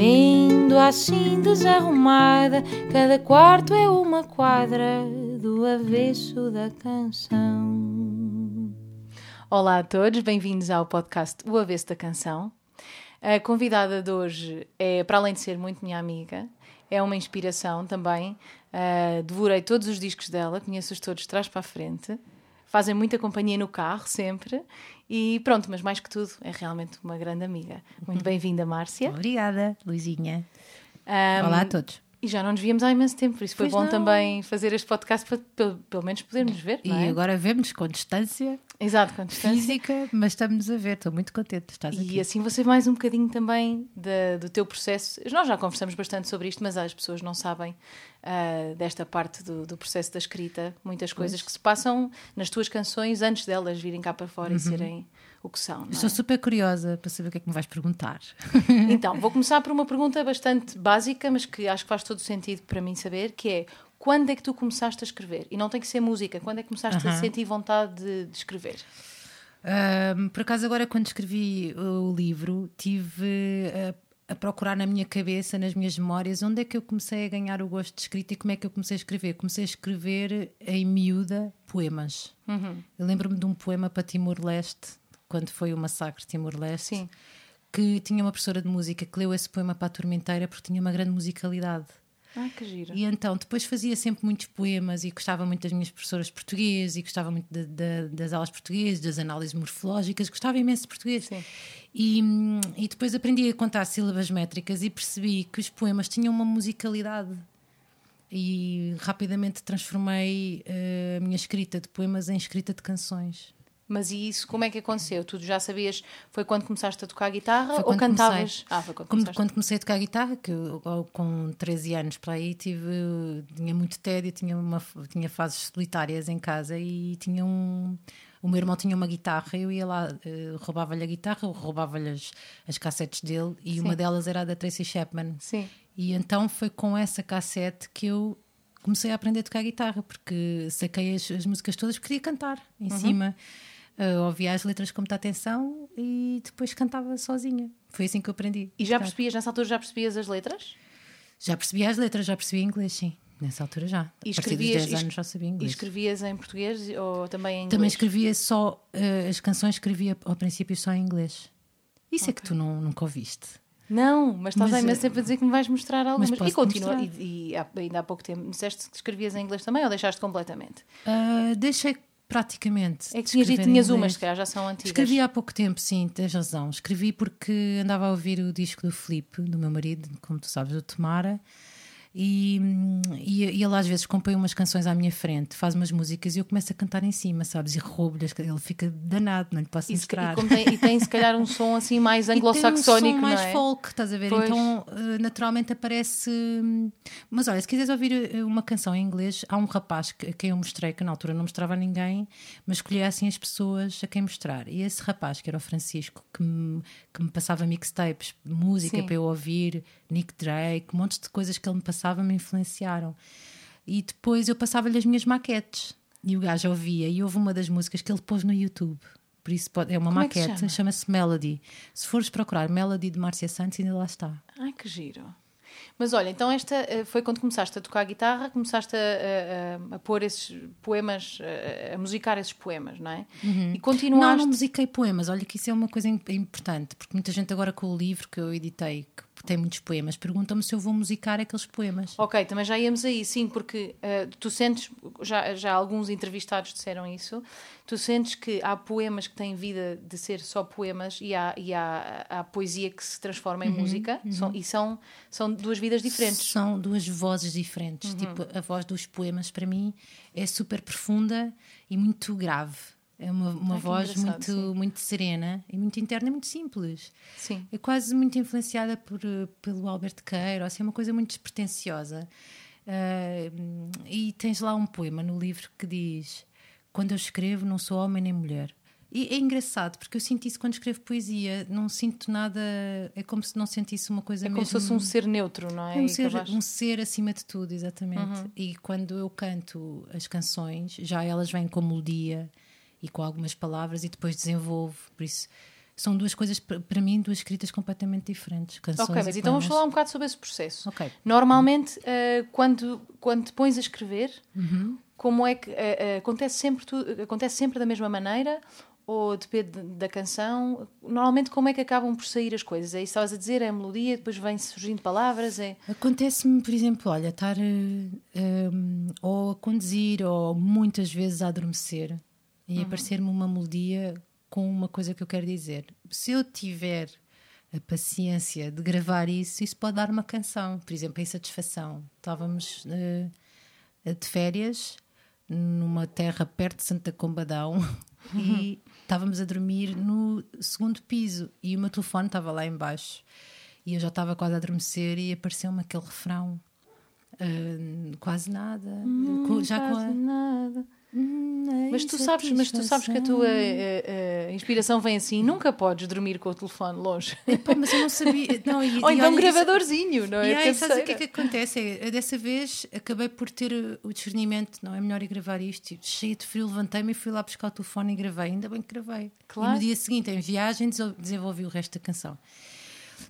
Vendo assim desarrumada, cada quarto é uma quadra do avesso da canção. Olá a todos, bem-vindos ao podcast O Avesso da Canção. A convidada de hoje é, para além de ser muito minha amiga, é uma inspiração também. Uh, devorei todos os discos dela, conheço-os todos de trás para a frente. Fazem muita companhia no carro, sempre. E pronto, mas mais que tudo, é realmente uma grande amiga. Muito bem-vinda, Márcia. Obrigada, Luizinha. Um, Olá a todos. E já não nos víamos há imenso tempo, por isso foi pois bom não. também fazer este podcast para pelo, pelo menos podermos ver. E é? agora vemos com distância. Exato, com distância. Física, mas estamos a ver, estou muito contente de estar aqui. E assim você mais um bocadinho também do teu processo. Nós já conversamos bastante sobre isto, mas as pessoas não sabem uh, desta parte do, do, processo da escrita. Muitas coisas pois. que se passam nas tuas canções antes delas virem cá para fora uhum. e serem o que são. Estou é? super curiosa para saber o que é que me vais perguntar. Então, vou começar por uma pergunta bastante básica, mas que acho que faz todo o sentido para mim saber, que é quando é que tu começaste a escrever? E não tem que ser música, quando é que começaste uh -huh. a sentir vontade de, de escrever? Um, por acaso, agora, quando escrevi o livro, tive a, a, procurar na minha cabeça, nas minhas memórias, onde é que eu comecei a ganhar o gosto de escrita e como é que eu comecei a escrever. Comecei a escrever em miúda poemas. Uhum. Eu lembro-me de um poema para Timor-Leste, quando foi o massacre de Timor-Leste, que tinha uma professora de música que leu esse poema para a turma inteira porque tinha uma grande musicalidade. Ah, que giro. E então depois fazia sempre muitos poemas e gostava muito das minhas professoras portuguesas e gostava muito de, de, das aulas portuguesas, das análises morfológicas, gostava imenso de português. Sim. E, e depois aprendi a contar sílabas métricas e percebi que os poemas tinham uma musicalidade. E rapidamente transformei uh, a minha escrita de poemas em escrita de canções. Mas e isso, como é que aconteceu? Tu já sabias, foi quando começaste a tocar guitarra ou cantavas? Comecei. Ah, foi quando, quando, quando, comecei a tocar guitarra, que eu, com 13 anos para aí tive, tinha muito tédio, tinha, uma, tinha fases solitárias em casa e tinha um, o meu irmão tinha uma guitarra, eu ia lá, uh, roubava-lhe a guitarra, roubava-lhe as, as cassetes dele e Sim. uma delas era a da Tracy Chapman. Sim. E então foi com essa cassete que eu comecei a aprender a tocar guitarra, porque saquei as, as músicas todas, porque queria cantar em uhum. cima ouvia as letras com muita atenção e depois cantava sozinha. Foi assim que eu aprendi. E já percebias, nessa altura já percebias as letras? Já percebia as letras, já percebia inglês, sim. Nessa altura já. E a partir dos 10 anos já sabia inglês. E escrevias em português ou também em inglês? Também escrevia só, uh, as canções escrevia ao princípio só em inglês. Isso okay. é que tu não, nunca ouviste. Não, mas estás mas, ainda sempre a dizer que me vais mostrar algumas. E continua. E, e, ainda há pouco tempo disseste que escrevias em inglês também ou deixaste completamente? Uh, deixei praticamente. É que tinhas, tinhas umas, que já são antigas. Escrevi há pouco tempo, sim, tens razão. Escrevi porque andava a ouvir o disco do Felipe, do meu marido, como tu sabes, do Tomara. E, e, e, ele às vezes compõe umas canções à minha frente, faz umas músicas e eu começo a cantar em cima, sabes? E roubo-lhe, ele fica danado, não lhe posso mostrar. E, tem, e tem se calhar um som assim mais anglo-saxónico, um mais é? folk, estás a ver? Pois. Então eh, naturalmente aparece. Mas olha, se quiseres ouvir eh, uma canção em inglês, há um rapaz que, a quem eu mostrei, que na altura não mostrava a ninguém, mas escolhi assim as pessoas a quem mostrar. E esse rapaz, que era o Francisco, que me, que me passava mixtapes, música Sim. para eu ouvir, Nick Drake, um monte de coisas que ele me passava me influenciaram. E depois eu passava-lhe as minhas maquetes. E o gajo ouvia. E houve uma das músicas que ele pôs no YouTube. Por isso pode, é uma Como maquete, é chama? chama-se Melody. Se fores procurar Melody de Márcia Santos, ainda lá está. Ai, que giro. Mas olha, então esta eh, foi quando começaste a tocar guitarra, começaste a, a, a pôr esses poemas, a, a, musicar esses poemas, não é? Uhum. E continuaste... Não, não musiquei poemas. Olha que isso é uma coisa importante, porque muita gente agora com o livro que eu editei, que tem muitos poemas, perguntam-me se eu vou musicar aqueles poemas. Ok, também já íamos aí, sim, porque uh, tu sentes, já, já alguns entrevistados disseram isso, tu sentes que há poemas que têm vida de ser só poemas e há, e há, há poesia que se transforma em uhum, música uhum. São, e são, são duas vidas diferentes. São duas vozes diferentes. Uhum. Tipo, a voz dos poemas para mim é super profunda e muito grave É uma, uma que voz muito, sim. muito serena e muito interna e muito simples. Sim. É quase muito influenciada por, pelo Alberto Queiro, assim, é uma coisa muito despretensiosa. Ah, e tens lá um poema no livro que diz: Quando eu escrevo, não sou homem nem mulher. E é engraçado, porque eu sinto isso quando escrevo poesia, não sinto nada, é como se não sentisse uma coisa É como mesmo. se fosse um ser neutro, não é? É um ser, um ser acima de tudo, exatamente. Uhum. E quando eu canto as canções, já elas vêm com melodia e com algumas palavras e depois desenvolvo. Por isso, são duas coisas, para mim, duas escritas completamente diferentes. Canções Ok, mas então vamos falar um bocado sobre esse processo. Ok. Normalmente, eh, quando, quando te pões a escrever, Uhum. como é que eh, acontece sempre tu- acontece sempre da mesma maneira ou depende da canção? Normalmente, como é que acabam por sair as coisas? É isso que estavas a dizer, é a melodia, depois vem surgindo palavras, é Acontece-me, por exemplo, olha, estar em, ou a conduzir ou muitas vezes a adormecer e aparecer-me uma melodia com uma coisa que eu quero dizer. Se eu tiver a paciência de gravar isso, isso pode dar uma canção. Por exemplo, a insatisfação. Estávamos eh, de férias numa terra perto de Santa Combadão e estávamos a dormir no segundo piso e o meu telefone estava lá embaixo e eu já estava quase a adormecer e apareceu-me aquele refrão ah, quase nada com- já com a, quase nada. Hum, a Mas tu sabes, mas tu sabes que a tua eh, eh, inspiração vem assim, nunca podes dormir com o telefone longe. Epá, mas eu não sabia não, e, Ou então um olha, isso- gravadorzinho, não é? E aí, sabes o que é que acontece? É, dessa vez acabei por ter uh, o discernimento, não é melhor ir gravar isto. E, cheia de frio, levantei-me e fui lá buscar o telefone e gravei. Ainda bem que gravei. Claro. E no dia seguinte, em viagem, desenvolvi o resto da canção.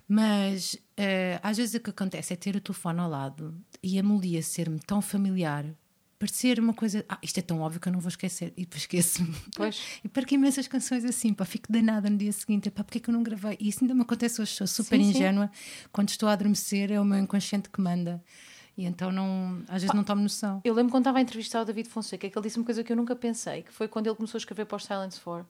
Mas eh, às vezes o que acontece é ter o telefone ao lado e a melodia ser-me tão familiar, parecer uma coisa. Ah, isto é tão óbvio que eu não vou esquecer. E depois esqueço-me. Pois. E perco imensas canções assim, pá, fico danada no dia seguinte. Pá, porque é que eu não gravei? E isso ainda me acontece hoje, sou super Sim, sim. ingênua. Quando estou a adormecer, é o meu inconsciente que manda. E então não, às vezes não tomo noção. Eu lembro quando estava a entrevistar o David Fonseca que ele disse uma coisa que eu nunca pensei, que foi quando ele começou a escrever para os Silence 4.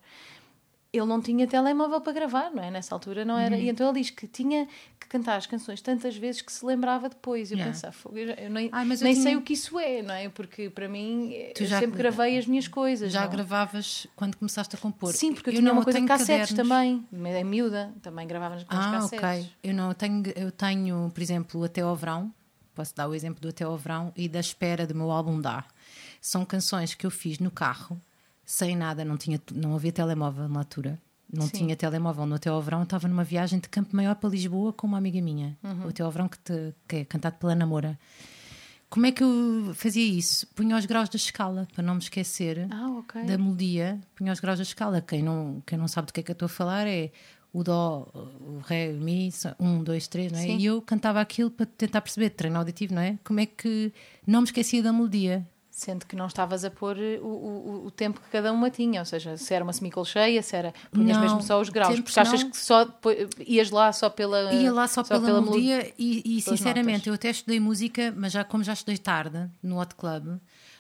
Ele não tinha telemóvel para gravar, não é? Nessa altura não era. Uhum. E então ele diz que tinha que cantar as canções tantas vezes que se lembrava depois. E eu Yeah. pensava, "Fogo, eu, eu nem, Ai, nem tinha- sei o que isso é, não é? Porque para mim, Tu eu já- sempre gravei as minhas coisas. Já não? gravavas quando começaste a compor? Sim, porque eu, Eu tinha não, uma coisa de tenho cassetes cadernos. também. Em miúda, também com os Ah, cassetes. ok. Eu não, eu tenho, eu tenho, por exemplo, Até ao Verão. Posso dar o exemplo do Até ao Verão e da Espera do meu álbum Dá. São canções que eu fiz no carro, sem nada, não, tinha, não havia telemóvel na altura. Não Sim. tinha telemóvel no Até ao Verão. Estava numa viagem de Campo Maior para Lisboa com uma amiga minha. Uhum. O Até ao Verão que, te- que é cantado pela Namora. Como é que eu fazia isso? Punha os graus da escala, para não me esquecer Ah, ok. da melodia, punha os graus da escala. Quem não, quem não sabe do que é que eu estou a falar é o Dó, o Ré, o Mi, um, dois, três, não é? Sim. E eu cantava aquilo para tentar perceber, treino auditivo, não é? Como é que não me esquecia da melodia. Sendo que não estavas a pôr eh, o, o, o tempo que cada uma tinha, ou seja, se era uma semicolcheia, se era. punhas Não, mesmo só os graus, porque achas não. que só ias lá só pela. Ia lá só, pela, melo- melodia e, e, sinceramente, notas. eu até estudei música, mas já como já estudei tarde no Hot Club,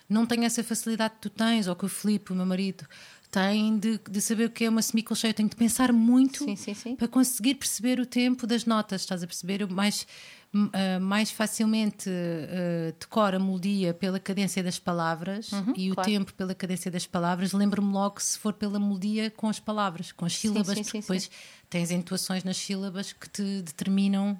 não tenho essa facilidade que tu tens, ou que o Filipe, o meu marido, tem de, de saber o que é uma semicolcheia. Eu tenho de pensar muito Sim, sim, sim. para conseguir perceber o tempo das notas, estás a perceber? Eu mais, ah, mais facilmente ah, decoro a melodia pela cadência das palavras e o Uhum, claro. tempo pela cadência das palavras. Lembro-me logo se for pela melodia com as palavras, com as sílabas, sim, porque sim, depois tens entoações nas sílabas que te determinam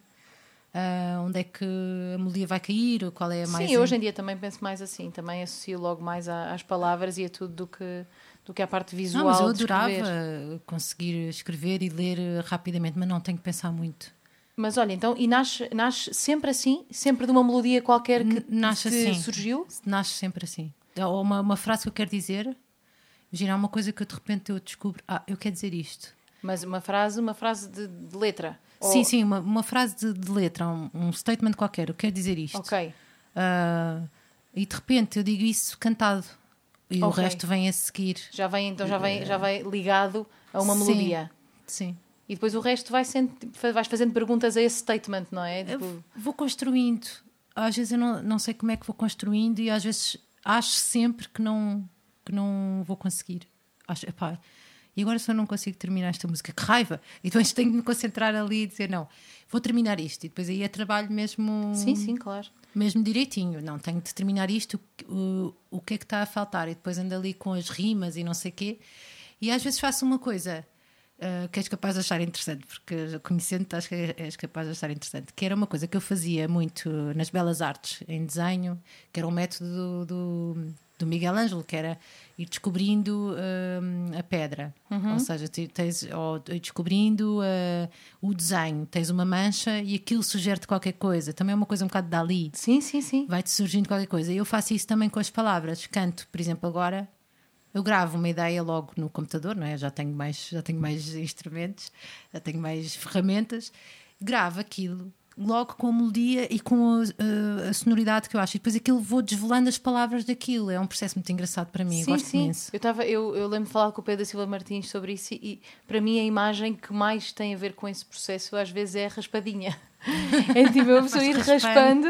ah, onde é que a melodia vai cair ou qual é a mais. Sim, hoje em dia também penso mais assim, também associo logo mais à- às palavras e a tudo do que, do que à parte visual. Não, mas eu adorava escrever. conseguir escrever e ler rapidamente, mas não tenho que pensar muito. Mas olha, então, e nasce, nasce sempre assim? Sempre de uma melodia qualquer que nasce te assim. surgiu? Nasce sempre assim. Ou uma, uma frase que eu quero dizer, imagina uma coisa que eu, de repente eu descubro, ah, eu quero dizer isto. Mas uma frase, uma frase de, de letra. Sim, Ou- sim, uma, uma frase de, de letra, um, um statement qualquer, eu quero dizer isto. Ok. Ah, e de repente eu digo isso cantado. E o Ok. resto vem a seguir. Já vem, então já vem, já vai ligado a uma Sim. melodia. Sim. E depois o resto vai sendo, vais fazendo perguntas a esse statement, não é? Tipo, vou construindo. Às vezes eu não, não sei como é que vou construindo e às vezes acho sempre que não, que não vou conseguir. Acho, epá, e agora eu não consigo terminar esta música, que raiva! E depois tenho de me concentrar ali e dizer não, vou terminar isto. E depois aí é trabalho mesmo. sim, sim, claro. mesmo direitinho. Não, tenho de terminar isto, o, o que é que está a faltar? E depois ando ali com as rimas e não sei o quê. E às vezes faço uma coisa uh, que és capaz de achar interessante, porque conhecendo-te acho que és capaz de achar interessante, que era uma coisa que eu fazia muito nas belas artes, em desenho, que era um método do, do, do Miguel Ângelo, que era ir descobrindo uh, a pedra, uhum. ou seja, tens, ou descobrindo uh, o desenho, tens uma mancha e aquilo sugere-te qualquer coisa, também é uma coisa um bocado dali. Sim, sim, sim. Vai-te surgindo qualquer coisa. Eu faço isso também com as palavras. Canto, por exemplo, agora eu gravo uma ideia logo no computador, não é? Já tenho mais, já tenho mais instrumentos, já tenho mais ferramentas. Gravo aquilo logo com a melodia e com a, a, sonoridade que eu acho. E depois aquilo vou desvelando as palavras daquilo. É um processo muito engraçado para mim. Sim, Gosto sim. imenso. Eu, tava, eu, eu lembro de falar com o Pedro Silva Martins sobre isso e para mim a imagem que mais tem a ver com esse processo às vezes é a raspadinha. É tipo a pessoa ir raspando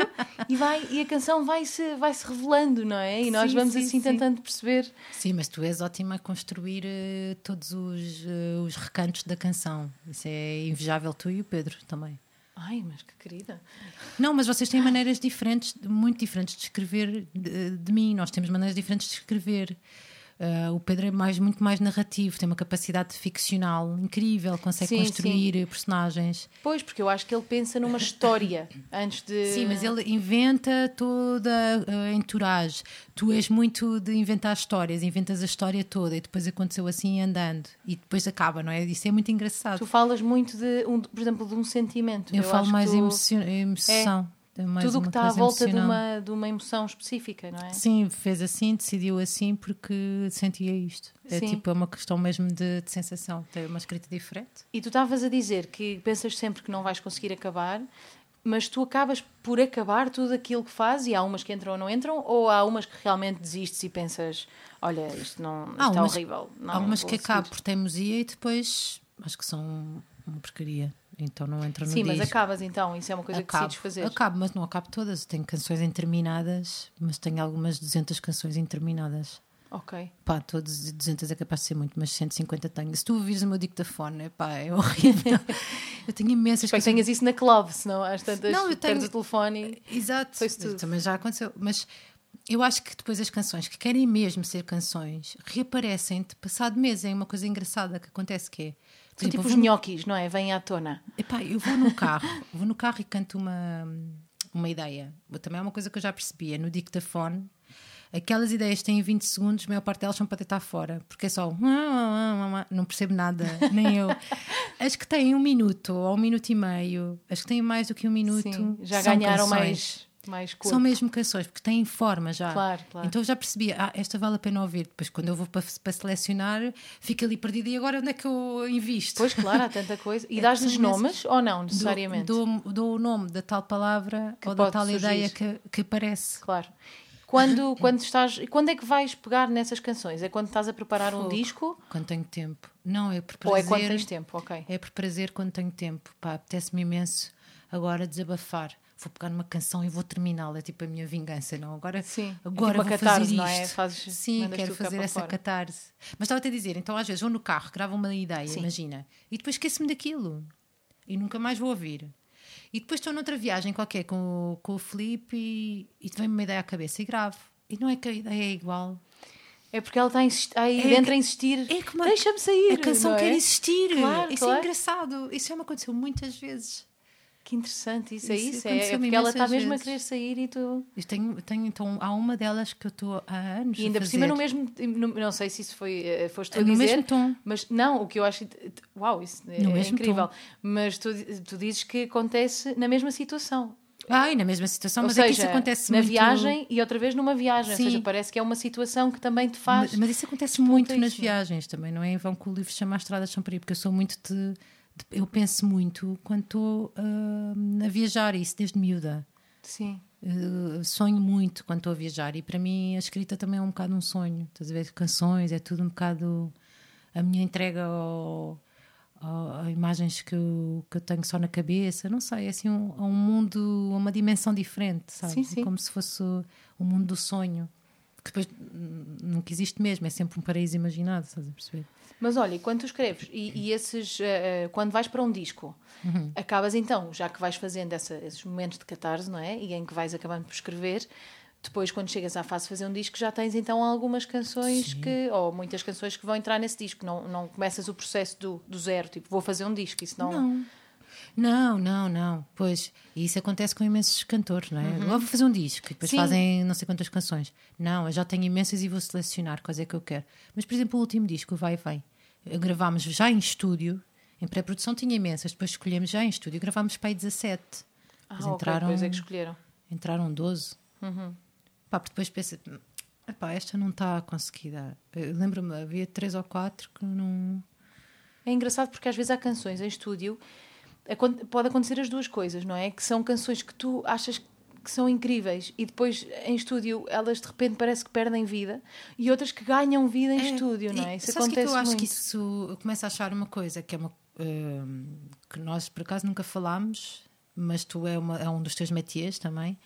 e, vai, e a canção vai-se vai -se revelando, não é? E nós sim, vamos sim, assim sim. tentando perceber. Sim, mas tu és ótima a construir uh, todos os, uh, os recantos da canção. Isso é invejável, tu e o Pedro também. Ai, mas que querida. Não, mas vocês têm maneiras diferentes, muito diferentes de escrever de, de mim. Nós temos maneiras diferentes de escrever. Uh, o Pedro é mais, muito mais narrativo, tem uma capacidade ficcional incrível, consegue sim, construir sim. personagens. Pois, porque eu acho que ele pensa numa história antes de. Sim, mas ele inventa toda a entourage. Tu és muito de inventar histórias, inventas a história toda e depois aconteceu assim andando e depois acaba, não é? Isso é muito engraçado. Tu falas muito de, um, por exemplo, de um sentimento. Eu, eu falo mais tu... emoção. É tudo o que está à volta de uma, de uma emoção específica, não é? Sim, fez assim, decidiu assim porque sentia isto. É Sim. tipo é uma questão mesmo de, de sensação, tem uma escrita diferente. E tu estavas a dizer que pensas sempre que não vais conseguir acabar, mas tu acabas por acabar tudo aquilo que fazes e há umas que entram ou não entram, ou há umas que realmente desistes e pensas, olha, isto não isto é umas, horrível. Não, há umas que acabo por teimosia e depois acho que são uma porcaria. Então não entra no Sim, disco. mas acabas então, isso é uma coisa acabo, que decides fazer. Acabo, mas não acabo todas. Tenho canções interminadas, mas tenho algumas 200 canções interminadas. Ok. Pá, todos 200 é capaz de ser muito, mas 150 tenho. Se tu ouvires o meu dictafone, pá, é horrível. eu tenho imensas Espero que tenhas isso na club, senão às tantas não, eu tenho... o telefone. Exato, também já aconteceu. Mas eu acho que depois as canções que querem mesmo ser canções reaparecem-te passado meses. É uma coisa engraçada que acontece que é são tipo, tipo os nhoquis, não é? Vêm à tona. Epá, eu vou no carro, vou no carro e canto uma, uma ideia. Também é uma coisa que eu já percebia. No dictafone, aquelas ideias têm 20 segundos, a maior parte delas são para deitar fora, porque é só não percebo nada, nem eu. As que têm um minuto ou um minuto e meio, as que têm mais do que um minuto, Sim, já ganharam canções. mais mais corpo. São mesmo canções, porque têm forma já. Claro, claro. Então eu já percebi, ah, esta vale a pena ouvir. Depois, quando eu vou para, para selecionar, fico ali perdida. E agora onde é que eu invisto? Pois, claro, há tanta coisa. E é dás-lhes nomes ou não, necessariamente? Dou, dou, dou, o nome da tal palavra que ou da tal surgir. ideia que, que aparece. Claro. Quando, quando estás. Quando é que vais pegar nessas canções? É quando estás a preparar Fogo. um disco? Quando tenho tempo. Não, é por prazer. Ou é quando tens tempo, ok. É por prazer quando tenho tempo. Pá, apetece-me imenso agora desabafar vou pegar numa canção e vou terminá-la, é tipo a minha vingança, não? Agora, Sim, agora é tipo vou catarse, fazer isto. é? Fazes, Sim, quero fazer essa fora. catarse. Mas estava a dizer, então às vezes vou no carro, gravo uma ideia, Sim. imagina, e depois esqueço-me daquilo e nunca mais vou ouvir. E depois estou noutra viagem qualquer com, o, com o Felipe e, e vem-me uma ideia à cabeça e gravo. E não é que a ideia é igual. É porque ela está aí é dentro a insistir. É Deixa-me sair. A canção é? quer existir. Claro, isso é claro. é engraçado. Isso já me aconteceu muitas vezes. Que interessante, isso, é isso é isso. É, é porque ela está mesmo a querer sair e tu. Eu tenho, tenho, então, há uma delas que eu estou há anos. E ainda por cima no mesmo. No, não sei se isso foi. Eh, foste tu a no dizer. mesmo tom. Mas não, o que eu acho. Uau, isso é, é incrível. Tom. Mas tu, tu dizes que acontece na mesma situação. Ah, e na mesma situação, ou mas seja, é que isso acontece na muito... viagem e outra vez numa viagem. Sim. Ou seja, parece que é uma situação que também te faz. Mas, mas isso acontece muito nas viagens também, não é? Em vão que o livro chama As Estradas São ir, porque eu sou muito de eu penso muito quando estou uh, a viajar, isso desde miúda. Sim. Uh, sonho muito quando estou a viajar e para mim a escrita também é um bocado um sonho. Estás a ver? Canções, é tudo um bocado a minha entrega ao, ao, a imagens que eu, que eu tenho só na cabeça. Não sei, é assim um, um mundo, uma dimensão diferente, sabe? Sim, sim. Como se fosse o mundo do sonho. Depois nunca existe mesmo, é sempre um paraíso imaginado, estás a perceber? Mas olha, e quando tu escreves, e, e esses, uh, quando vais para um disco, uhum. acabas então, já que vais fazendo essa, esses momentos de catarse, não é? E em que vais acabando por escrever, depois quando chegas à fase de fazer um disco, já tens então algumas canções Sim. que, ou muitas canções que vão entrar nesse disco. Não, não começas o processo do, do zero, tipo, vou fazer um disco, isso não. Não. Não, não, não. Pois, isso acontece com imensos cantores, não é? Uhum. vou fazer um disco e depois Sim. fazem não sei quantas canções. Não, eu já tenho imensas e vou selecionar quais é que eu quero. Mas, por exemplo, o último disco, Vai e Vem, gravámos já em estúdio, em pré-produção tinha imensas, depois escolhemos já em estúdio, gravámos para aí 17. Ah, Mas entraram, okay, é que escolheram. Entraram 12. Uhum. Pá, depois pensei, epá, esta não está a conseguir dar. Lembro-me, havia três ou quatro que não. É engraçado porque às vezes há canções em estúdio, pode acontecer as duas coisas, não é? Que são canções que tu achas que são incríveis e depois em estúdio elas de repente parece que perdem vida e outras que ganham vida em é, estúdio, não é? Isso acontece que, é eu acho muito. que isso eu começo a achar uma coisa que é uma uh, que nós por acaso nunca falámos, mas tu é, uma, é um dos teus métiers também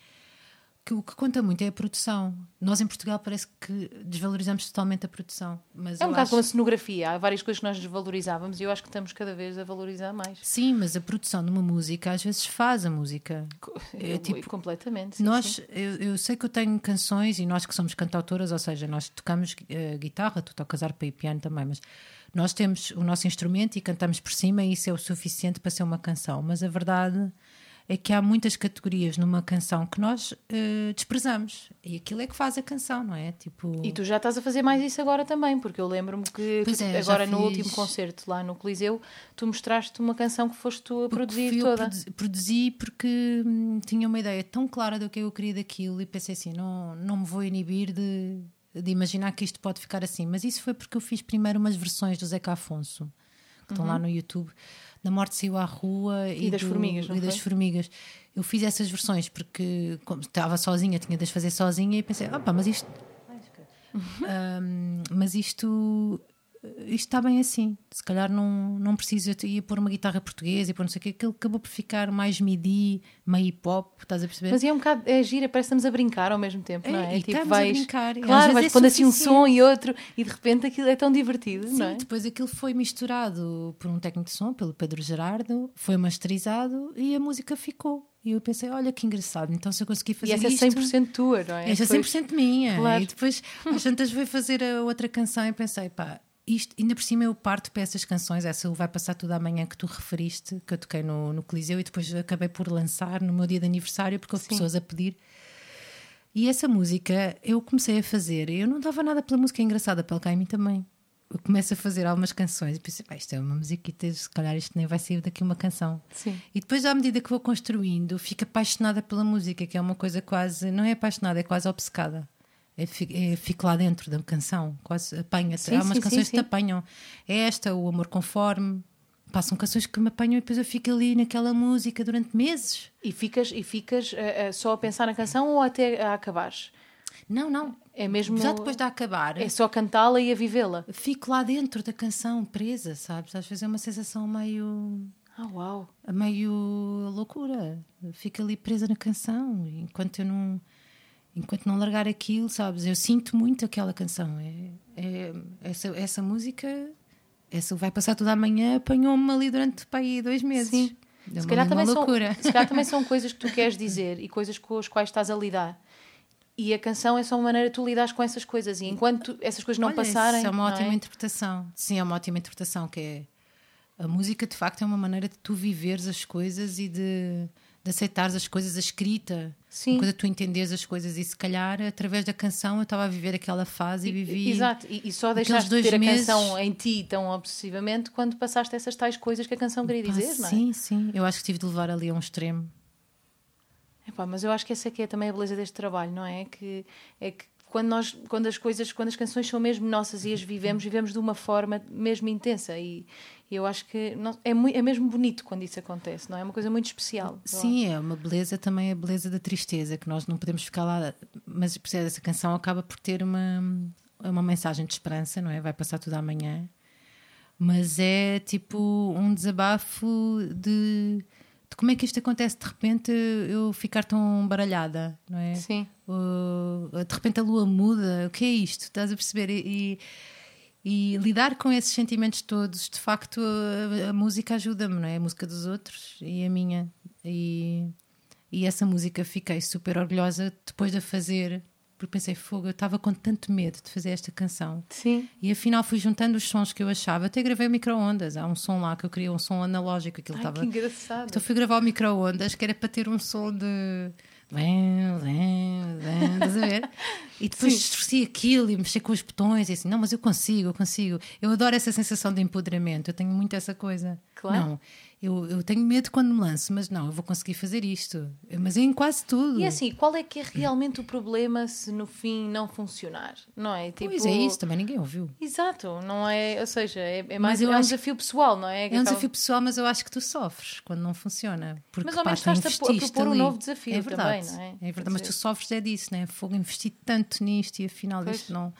que o que conta muito é a produção. Nós em Portugal parece que desvalorizamos totalmente a produção. Mas é um bocado acho... como a cenografia. Há várias coisas que nós desvalorizávamos e eu acho que estamos cada vez a valorizar mais. Sim, mas a produção de uma música às vezes faz a música. É, tipo, completamente. Sim, nós, sim. Eu, eu, sei que eu tenho canções e nós que somos cantautoras, ou seja, nós tocamos uh, guitarra, tu tocas harpa e piano também, mas nós temos o nosso instrumento e cantamos por cima e isso é o suficiente para ser uma canção. Mas a verdade é que há muitas categorias numa canção que nós uh, desprezamos. E aquilo é que faz a canção, não é? Tipo... E tu já estás a fazer mais isso agora também, porque eu lembro-me que, que é, agora no último concerto lá no Coliseu, tu mostraste uma canção que foste tu a produzir toda. Eu produzi porque hum, tinha uma ideia tão clara do que eu queria daquilo e pensei assim: não, não me vou inibir de, de imaginar que isto pode ficar assim. Mas isso foi porque eu fiz primeiro umas versões do Zeca Afonso, que uhum. estão lá no YouTube da Morte Saiu à Rua e, e das do, Formigas. e das Formigas. Eu fiz essas versões porque como estava sozinha, tinha de as fazer sozinha e pensei, opa, mas isto. um, mas isto isto está bem assim. Se calhar não, não preciso ir pôr uma guitarra portuguesa e pôr não sei o quê, aquilo acabou por ficar mais midi, meio hip hop, estás a perceber? Mas é um bocado, é gira, parece que estamos a brincar ao mesmo tempo, não é? é tipo, vais, a brincar. Claro, vais é pondo assim um som e outro e de repente aquilo é tão divertido, Sim, não é? depois aquilo foi misturado por um técnico de som, pelo Pedro Gerardo, foi masterizado e a música ficou. E eu pensei, olha que engraçado, então se eu conseguir fazer isto... E essa é 100% tua, não é? Essa é 100% minha. Claro. E depois, às tantas, fui fazer a outra canção e pensei, pá, isto, ainda por cima eu parto para essas canções, essa vai passar tudo amanhã que tu referiste, que eu toquei no, no Coliseu e depois acabei por lançar no meu dia de aniversário porque houve Sim. pessoas a pedir. E essa música eu comecei a fazer, eu não dava nada pela música engraçada, pelo Caime também. Eu começo a fazer algumas canções e pensei, isto é uma musiquita, se calhar isto nem vai sair daqui uma canção. Sim. E depois, à medida que vou construindo, fico apaixonada pela música, que é uma coisa quase, não é apaixonada, é quase obcecada é, é, fico lá dentro da canção, quase apanha-te. Há umas sim, canções sim, que te apanham. É esta, o Amor Conforme. Passam canções que me apanham e depois eu fico ali naquela música durante meses. E ficas, e ficas uh, uh, só a pensar na canção ou até a acabares? Não, não. É mesmo. Já depois de acabar. É só cantá-la e a vivê-la. Fico lá dentro da canção, presa, sabes? Às vezes é uma sensação meio. Ah, uau! Meio loucura. Fico ali presa na canção enquanto eu não enquanto não largar aquilo, sabes? Eu sinto muito aquela canção. É, é essa, essa música, essa vai passar toda a manhã, apanhou-me ali durante para aí dois meses. Sim. Se calhar, também são, se calhar também são coisas que tu queres dizer e coisas com as quais estás a lidar. E a canção é só uma maneira de tu lidares com essas coisas. E enquanto essas coisas não Olha, passarem. Isso é uma ótima é? interpretação. Sim, é uma ótima interpretação. Que é a música, de facto, é uma maneira de tu viveres as coisas e de de aceitares as coisas, a escrita, Sim. coisa tu entenderes as coisas e se calhar através da canção eu estava a viver aquela fase e, e vivi. Exato, e, e só deixaste de ter meses... a canção em ti tão obsessivamente quando passaste essas tais coisas que a canção queria dizer, não é? Sim, sim, eu acho que tive de levar ali a um extremo. Epá, mas eu acho que essa aqui é também a beleza deste trabalho, não é? Que, é que quando nós quando as coisas quando as canções são mesmo nossas e as vivemos vivemos de uma forma mesmo intensa e, eu acho que não, é, muito, é mesmo bonito quando isso acontece, não é? É uma coisa muito especial. Sim, é uma beleza também, a beleza da tristeza, que nós não podemos ficar lá. Mas essa canção acaba por ter uma, uma mensagem de esperança, não é? Vai passar tudo amanhã. Mas é tipo um desabafo de, de de como é que isto acontece de repente eu ficar tão baralhada, não é? Sim. Uh, de repente a lua muda, o que é isto? Estás a perceber? E, e, e lidar com esses sentimentos todos, de facto, a, a música ajuda-me, não é? A música dos outros e a minha. E, e essa música fiquei super orgulhosa depois de a fazer porque pensei, fogo, eu estava com tanto medo de fazer esta canção. Sim. E afinal fui juntando os sons que eu achava. Até gravei micro-ondas. Há um som lá que eu queria, um som analógico. Aquilo Ai, estava. que engraçado. Então fui gravar o micro-ondas, que era para ter um som de. Vem, vem, vem, estás a ver? E depois distorci aquilo e mexi com os botões e assim, não, mas eu consigo, eu consigo. Eu adoro essa sensação de empoderamento, eu tenho muito essa coisa. Claro. Não, eu, eu tenho medo quando me lanço, mas não, eu vou conseguir fazer isto. Mas em quase tudo. E assim, qual é que é realmente o problema se no fim não funcionar? Não é? Tipo, Pois é isso, também ninguém ouviu. Exato, não é? Ou seja, é, é mais é um acho desafio pessoal, não é? Que É um acaba- desafio pessoal, mas eu acho que tu sofres quando não funciona. Porque, Mas ao menos tu estás-te a propor um ali. novo desafio é verdade, também, não é? É verdade, mas tu sofres é disso, né? Fogo, investi tanto nisto e afinal Pois. isto não.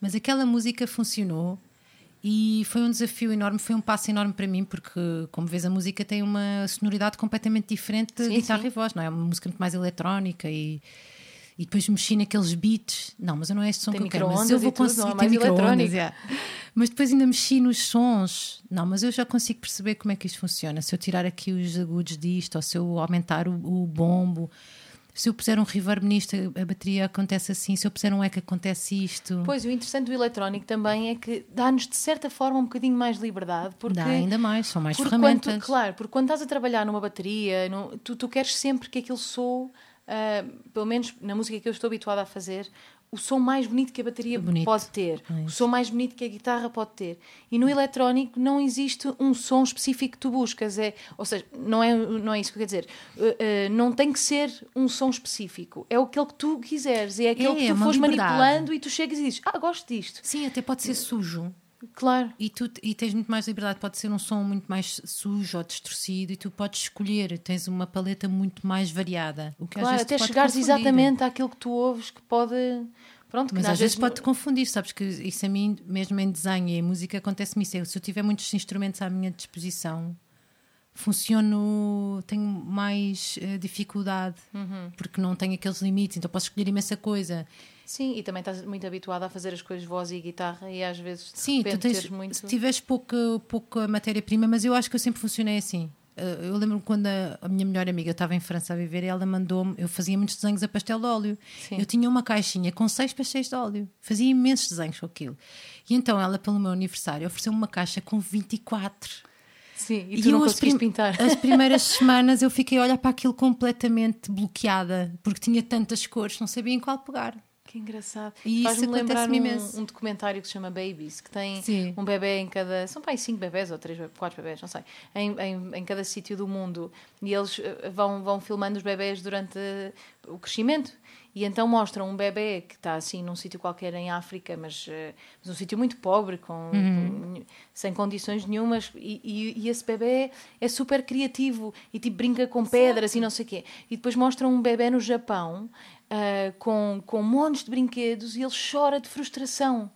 Mas aquela música funcionou e foi um desafio enorme, foi um passo enorme para mim, porque, como vês, a música tem uma sonoridade completamente diferente de guitarra sim. e voz, não é? É uma música muito mais eletrónica e. E depois mexi naqueles beats. Não, mas eu não é este som Tem que eu quero. Mas eu vou tudo, conseguir é ter micro-ondas, yeah. Mas depois ainda mexi nos sons. Não, mas eu já consigo perceber como é que isto funciona. Se eu tirar aqui os agudos disto, ou se eu aumentar o, o bombo, se eu puser um reverb nisto, a, bateria acontece assim. Se eu puser um eco, acontece isto. Pois, o interessante do eletrónico também é que dá-nos de certa forma um bocadinho mais liberdade, porque Dá ainda mais, são mais ferramentas. claro, porque quando estás a trabalhar numa bateria, no- tu, tu queres sempre que aquele som, ah, pelo menos na música que eu estou habituada a fazer, o som mais bonito que a bateria Bonito. pode ter, É o som mais bonito que a guitarra pode ter. E no eletrónico não existe um som específico que tu buscas, é, ou seja, não é, não é isso que eu quero dizer. Uh, uh, não tem que ser um som específico, é aquele que tu quiseres, e é aquele É, que é tu uma fores liberdade. manipulando e tu chegas e dizes: Ah, gosto disto. Sim, até pode ser sujo. Claro. E tu e tens muito mais liberdade, pode ser um som muito mais sujo ou distorcido e tu podes escolher, tens uma paleta muito mais variada. O que às Claro, vezes te até pode chegares confundir. exatamente àquilo que tu ouves que pode. Pronto, que Mas às vezes pode-te confundir, sabes que isso a mim, mesmo em desenho e em música, acontece-me isso. Eu, se eu tiver muitos instrumentos à minha disposição, funciono, tenho mais eh, dificuldade, Uhum. porque não tenho aqueles limites, então posso escolher imensa coisa. Sim, e também estás muito habituada a fazer as coisas voz e guitarra e às vezes de Sim, tu repente tens, teres muito. se tiveres pouca, pouca matéria-prima, mas eu acho que eu sempre funcionei assim. Eh, Eu lembro-me quando a, a minha melhor amiga estava em França a viver e ela mandou-me. Eu fazia muitos desenhos a pastel de óleo. Sim. Eu tinha uma caixinha com seis pastéis de óleo. Fazia imensos desenhos com aquilo. E então ela, pelo meu aniversário, ofereceu-me uma caixa com 24. Sim, e tu não eu as pintar. As primeiras semanas eu fiquei a olhar para aquilo completamente bloqueada, porque tinha tantas cores, não sabia em qual pegar. Que engraçado. E Faz-me isso lembrar um, imenso. um documentário que se chama Babies, que tem Sim. um bebê em cada. São para aí cinco bebés ou três, quatro bebés, não sei. Em, em, em cada sítio do mundo. E eles eh, vão, vão filmando os bebés durante o crescimento. E então mostram um bebê que está assim num sítio qualquer em África, mas, eh, mas um sítio muito pobre, com, Uhum. com- sem condições nenhumas. E, e, e esse bebê é super criativo e tipo brinca com pedras e não sei o quê. E depois mostram um bebê no Japão ah, com, com montes de brinquedos e ele chora de frustração.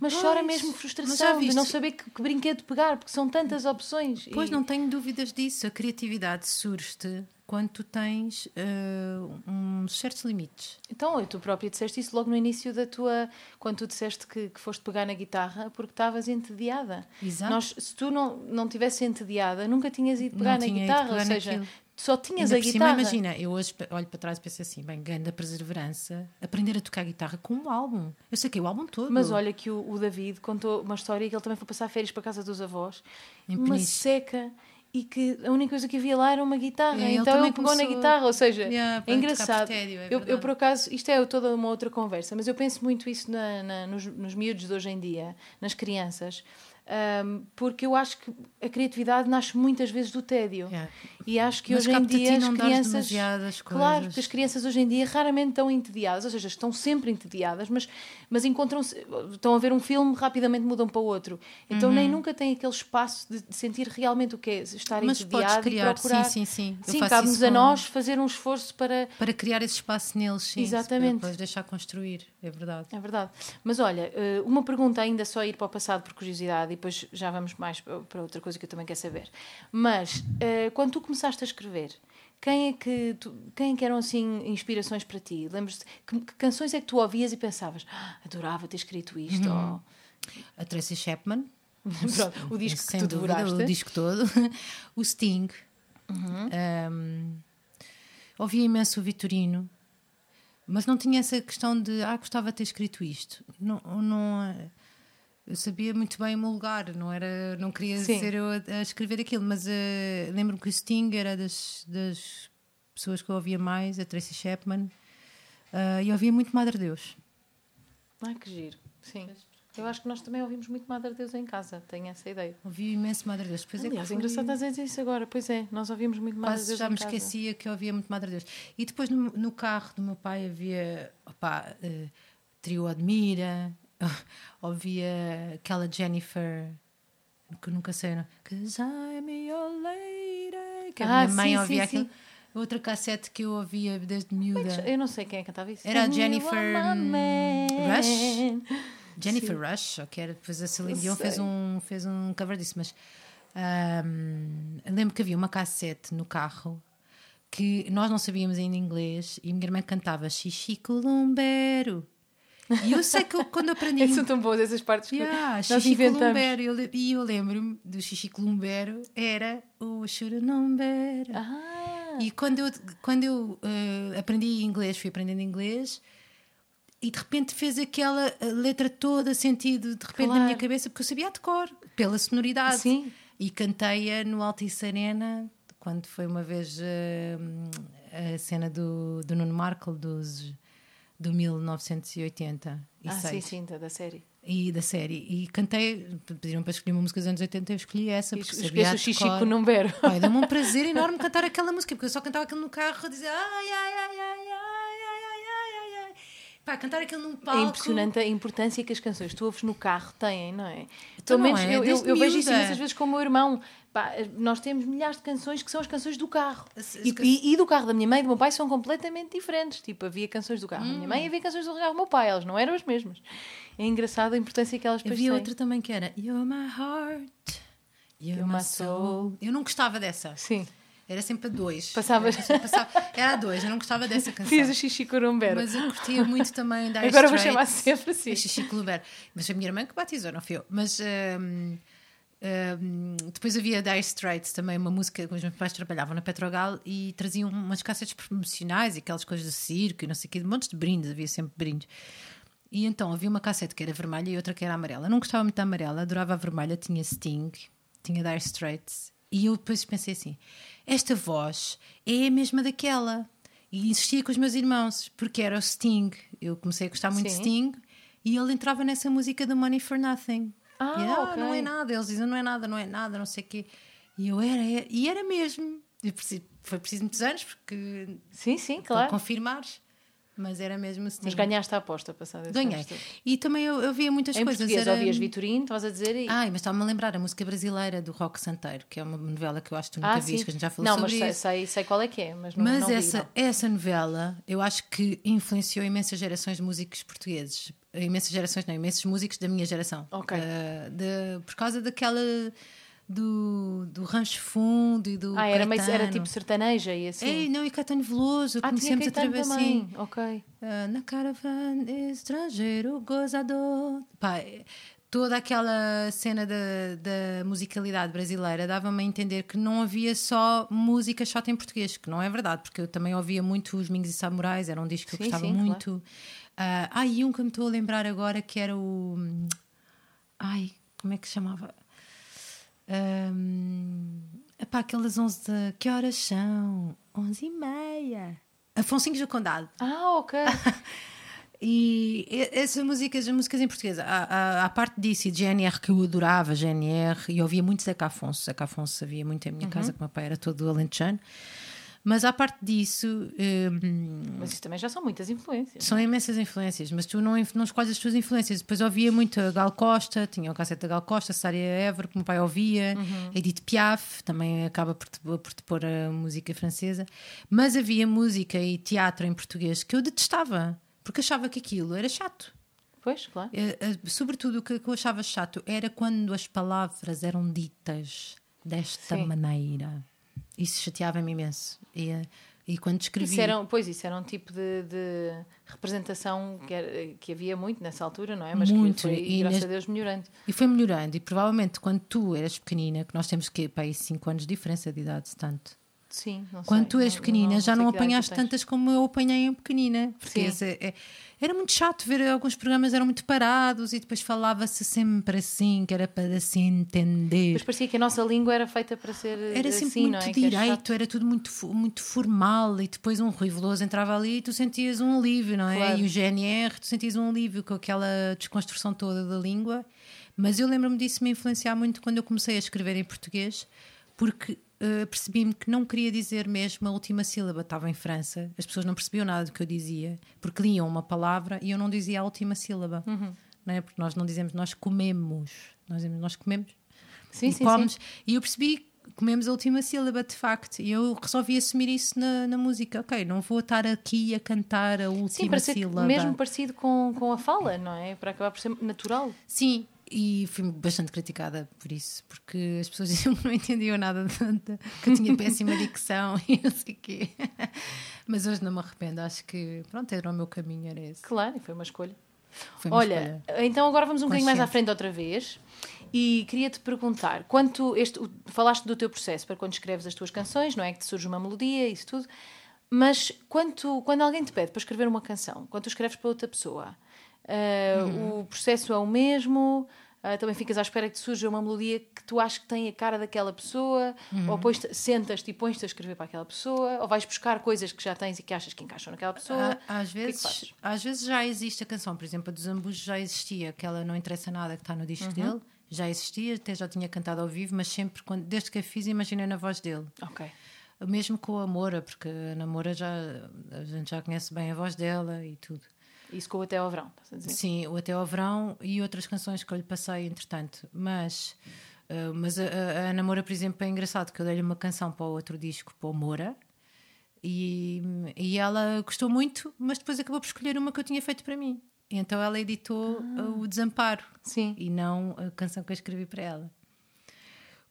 Mas Pois, chora mesmo frustração, de não saber que, que brinquedo pegar, porque são tantas opções. Pois E- não tenho dúvidas disso. A criatividade surge-te quando tu tens eh, uns certos limites. Então, tu própria disseste isso logo no início da tua. Quando tu disseste que, que foste pegar na guitarra porque estavas entediada. Exato. Nós, se tu não, não tivesse entediada, nunca tinhas ido Não pegar na tinha ido guitarra. pegar ou seja, naquilo. só tinhas Ainda a por cima, guitarra. imagina, eu hoje olho para trás e penso assim, bem, grande perseverança, aprender a tocar guitarra com um álbum. Eu saquei o álbum todo. Mas olha que o, o David contou uma história que ele também foi passar férias para a casa dos avós, Em uma Peniche. seca e que a única coisa que havia lá era uma guitarra. É, ele então também ele pegou na guitarra, ou seja, Yeah, é engraçado. tédio, é eu, eu, por acaso, isto é toda uma outra conversa, mas eu penso muito isso na- na- nos, nos miúdos de hoje em dia, nas crianças. ahm, porque eu acho que a criatividade nasce muitas vezes do tédio. Yeah. E acho que Mas hoje em dia as crianças. Claro, porque as crianças hoje em dia raramente estão entediadas, ou seja, estão sempre entediadas, mas, mas encontram-se, estão a ver um filme, rapidamente mudam para outro. Então nem nunca têm aquele espaço de, de sentir realmente o que é estar Uhum. Mas podes entediado criar, e procurar. sim, sim, sim. Sim, cabe-nos a nós fazer um esforço para. Para criar esse espaço neles, sim. Exatamente. Para depois deixar construir, é verdade. É verdade. Mas olha, eh, uma pergunta ainda só ir para o passado por curiosidade e depois já vamos mais para para outra coisa que eu também quero saber. Mas eh, quando tu começaste a escrever, quem é que, tu, quem é que eram assim inspirações para ti? Lembras-te que, que, canções é que tu ouvias e pensavas, ah, adorava ter escrito isto? Uhum. Ou... A Tracy Chapman. Pronto, o disco Sem que tu dúvida, devoraste. O disco todo. o Sting. Uhum. Um, ouvia imenso o Vitorino. Mas não tinha essa questão de, ah, gostava de ter escrito isto. Não, não, eu sabia muito bem o meu lugar, não, era, não queria Sim. ser eu a, a, escrever aquilo, mas uh, lembro-me que o Sting era das, das pessoas que eu ouvia mais, a Tracy Chapman, uh, e ouvia muito Madre Deus. Ai, que giro, sim. Eu acho que nós também ouvimos muito Madre Deus em casa, tenho essa ideia. Ouvi imenso Madre Deus. Pois é Aliás, é, engraçado estás a dizer isso agora, pois é, nós ouvimos muito Madre Deus. já me esquecia que eu ouvia muito Madre Deus. E depois no, no carro do meu pai havia opa, uh, Trio Admira, ouvia aquela Jennifer que nunca sei, não? Cause I'm your lady. Que a ah, minha mãe sim, ouvia sim, aquilo. Outra cassete que eu ouvia desde miúda. Eu não sei quem é que cantava isso. Era a Jennifer Rush. Jennifer sim. Rush, que era, depois a Celine Dion fez um, fez um cover disso, mas um, lembro que havia uma cassete no carro que nós não sabíamos ainda inglês e minha irmã cantava Xixi Columbero. E eu sei que eu, quando aprendi. São tão boas essas partes que yeah, nós Xixi inventamos. Eu, e eu lembro-me do Xixi Columbero, era o Churunumbero. Ah. E quando eu, quando eu uh, aprendi inglês, fui aprendendo inglês, e de repente fez aquela eh, letra toda sentido, de repente claro. na minha cabeça, porque eu sabia de cor, pela sonoridade. Sim. E cantei-a no Altice Arena, quando foi uma vez uh, a cena do, do Nuno Markle, dos de 1986. Ah, sim, sim, da série. E da série. E cantei, pediram para escolher uma música dos anos 80, eu escolhi essa. Porque Esqueço sabia o Xixi Conumbero. Dá-me um prazer enorme cantar aquela música, porque eu só cantava aquilo no carro, dizia ai, ai, ai, ai, Pá, cantar aquilo num palco. É impressionante a importância que as canções que tu ouves no carro têm, não é? Então, Pelo menos é, eu, eu, eu vejo isso muitas vezes com o meu irmão. Pá, nós temos milhares de canções que são as canções do carro. As, as e, can... e, e, do carro da minha mãe e do meu pai são completamente diferentes. Tipo, havia canções do carro hum. da minha mãe e havia canções do carro do meu pai. Elas não eram as mesmas. É engraçado a importância que elas depois Havia outra também que era You're my heart, you're, you're my soul. soul. Eu não gostava dessa. Sim. Era sempre a dois. Passava... Era, passava... era a dois, eu não gostava dessa canção. Fiz o Xixi Corumbero. Mas eu curtia muito também da Agora vou chamar sempre assim. Xixi Corumbero. Mas a minha irmã que batizou, não fui eu. Mas... Um, um, depois havia Dire Straits, também uma música que os meus pais trabalhavam na Petrogal e traziam umas cassetes promocionais e aquelas coisas de circo e não sei o quê, montes de brindes, havia sempre brindes. E então havia uma cassete que era vermelha e outra que era amarela. Eu não gostava muito da amarela, adorava a vermelha, tinha Sting, tinha Dire Straits. E eu depois pensei assim: esta voz é a mesma daquela. E insistia com os meus irmãos, porque era o Sting. Eu comecei a gostar muito Sim. de Sting e ele entrava nessa música do Money for Nothing. Ah, e, ah okay. não é nada. Eles dizem, não é nada, não é nada, não sei o quê. E eu era, era, e era mesmo. E foi preciso muitos anos, porque. Sim, sim, claro. Para confirmares. Mas era mesmo assim. Mas ganhaste a aposta passada. Ganhei. E também eu, eu via muitas em coisas. Português era... ouvias Vitorino, estavas a dizer? E... Ai, mas estava-me a lembrar a música brasileira do Rock Santeiro, que é uma novela que eu acho que tu nunca ah, viste, que a gente já falou não, sobre mas isso. Sei, sei, sei qual é que é, mas não Mas não essa, vi, não. essa novela, eu acho que influenciou imensas gerações de músicos portugueses. Imensas gerações, não, imensos músicos da minha geração. Ok. Uh, de, por causa daquela do, do Rancho Fundo e do. Ah, era, meio, era tipo sertaneja e assim. Ei, não, e Caetano Veloso, ah, conhecemos através assim. Ok. Uh, na caravana estrangeiro, gozador. Pá, toda aquela cena da, da musicalidade brasileira dava-me a entender que não havia só música chata em português, que não é verdade, porque eu também ouvia muito os Mingos e Samurais, era um disco que sim, eu gostava sim, muito. Claro. Uh, ah, e um que me estou a lembrar agora que era o. Ai, como é que se chamava? Um, epá, aquelas 11 de. Que horas são? 11 e meia. Afonso do Condado. Ah, ok. e essas músicas, as músicas em português, a, a, parte disso e de GNR que eu adorava, GNR, e ouvia muito Zeca Afonso. Zeca Afonso havia muito em minha uhum. casa, que o meu pai era todo alentejano. Mas à parte disso. Hum, mas isso também já são muitas influências. São não? imensas influências, mas tu não, não escolhes as tuas influências. Depois ouvia muito a Gal Costa, tinha o cassete da Gal Costa, Sária Ever, que o meu pai ouvia, uhum. Edith Piaf, também acaba por te, por te pôr a música francesa. Mas havia música e teatro em português que eu detestava, porque achava que aquilo era chato. Pois, claro. Eh, eh, sobretudo o que eu achava chato era quando as palavras eram ditas desta Sim. maneira. Isso chateava-me imenso. E, eh, e quando escrevi. Isso era, pois, isso era um tipo de, de representação que, era- que havia muito nessa altura, não é? Mas Muito, que foi, e graças nas- a Deus, melhorando. E foi melhorando. E provavelmente quando tu eras pequenina, que nós temos que para aí 5 anos de diferença de idade, tanto. Sim, não Quando sei, tu não- pequenina, já não idade tu apanhaste tantas como eu apanhei em pequenina. Porque esse- é- era muito chato ver alguns programas, eram muito parados e depois falava-se sempre assim, que era para se entender. Mas parecia que a nossa língua era feita para ser Era assim, sempre não muito é? É direito, chato. era tudo muito, muito formal e depois um Rui Veloso entrava ali e tu sentias um alívio, não é? Claro. E o GNR, tu sentias um alívio com aquela desconstrução toda da língua. Mas eu lembro-me disso me influenciar muito quando eu comecei a escrever em português, porque eh, percebi-me que não queria dizer mesmo a última sílaba. Estava em França, as pessoas não percebiam nada do que eu dizia, porque liam uma palavra e eu não dizia a última sílaba. Uhum. Não é? Porque nós não dizemos nós comemos, nós dizemos nós comemos Sim, e sim, comes. sim. E eu percebi que comemos a última sílaba, de facto. E eu resolvi assumir isso na, na música. Ok, não vou estar aqui a cantar a última Sim, sílaba. mesmo parecido com, com a fala, não é? Para acabar por ser natural. Sim, e fui bastante criticada por isso, porque as pessoas diziam que não entendiam nada, de, de- que eu tinha péssima dicção e não sei o quê. Mas hoje não me arrependo, acho que pronto, era o meu caminho, era esse. Claro, e foi uma escolha. Foi uma Olha, escolha. então agora vamos um bocadinho mais à frente outra vez. E queria-te perguntar, quanto este, falaste do teu processo para quando escreves as tuas canções, não é? Que te surge uma melodia, isso tudo. Mas quanto, quando alguém te pede para escrever uma canção, quando tu escreves para outra pessoa, ah, Uhum. o processo é o mesmo? Ah, também ficas à espera que surja uma melodia que tu achas que tem a cara daquela pessoa? Uhum. Ou depois sentas-te e pões-te a escrever para aquela pessoa? Ou vais buscar coisas que já tens e que achas que encaixam naquela pessoa? Há- Às que é que vezes, fazes? às vezes já existe a canção, por exemplo, a dos Ambujos já existia, que ela não interessa nada que está no Uhum. disco dele, já existia, até já tinha cantado ao vivo, mas sempre, quando, desde que a fiz, imaginei na voz dele. Ok. Mesmo com a Moura, porque na Moura já, a gente já conhece bem a voz dela e tudo. Isso com o Até ao Verão, estás a dizer? Sim, o Até ao Verão e outras canções que eu lhe passei, entretanto. Mas, uh, mas a, a, Ana Moura, por exemplo, é engraçado que eu dei-lhe uma canção para o outro disco, para o Moura, e, e ela gostou muito, mas depois acabou por escolher uma que eu tinha feito para mim. Então ela editou uh, o Desamparo Sim. e não a canção que eu escrevi para ela.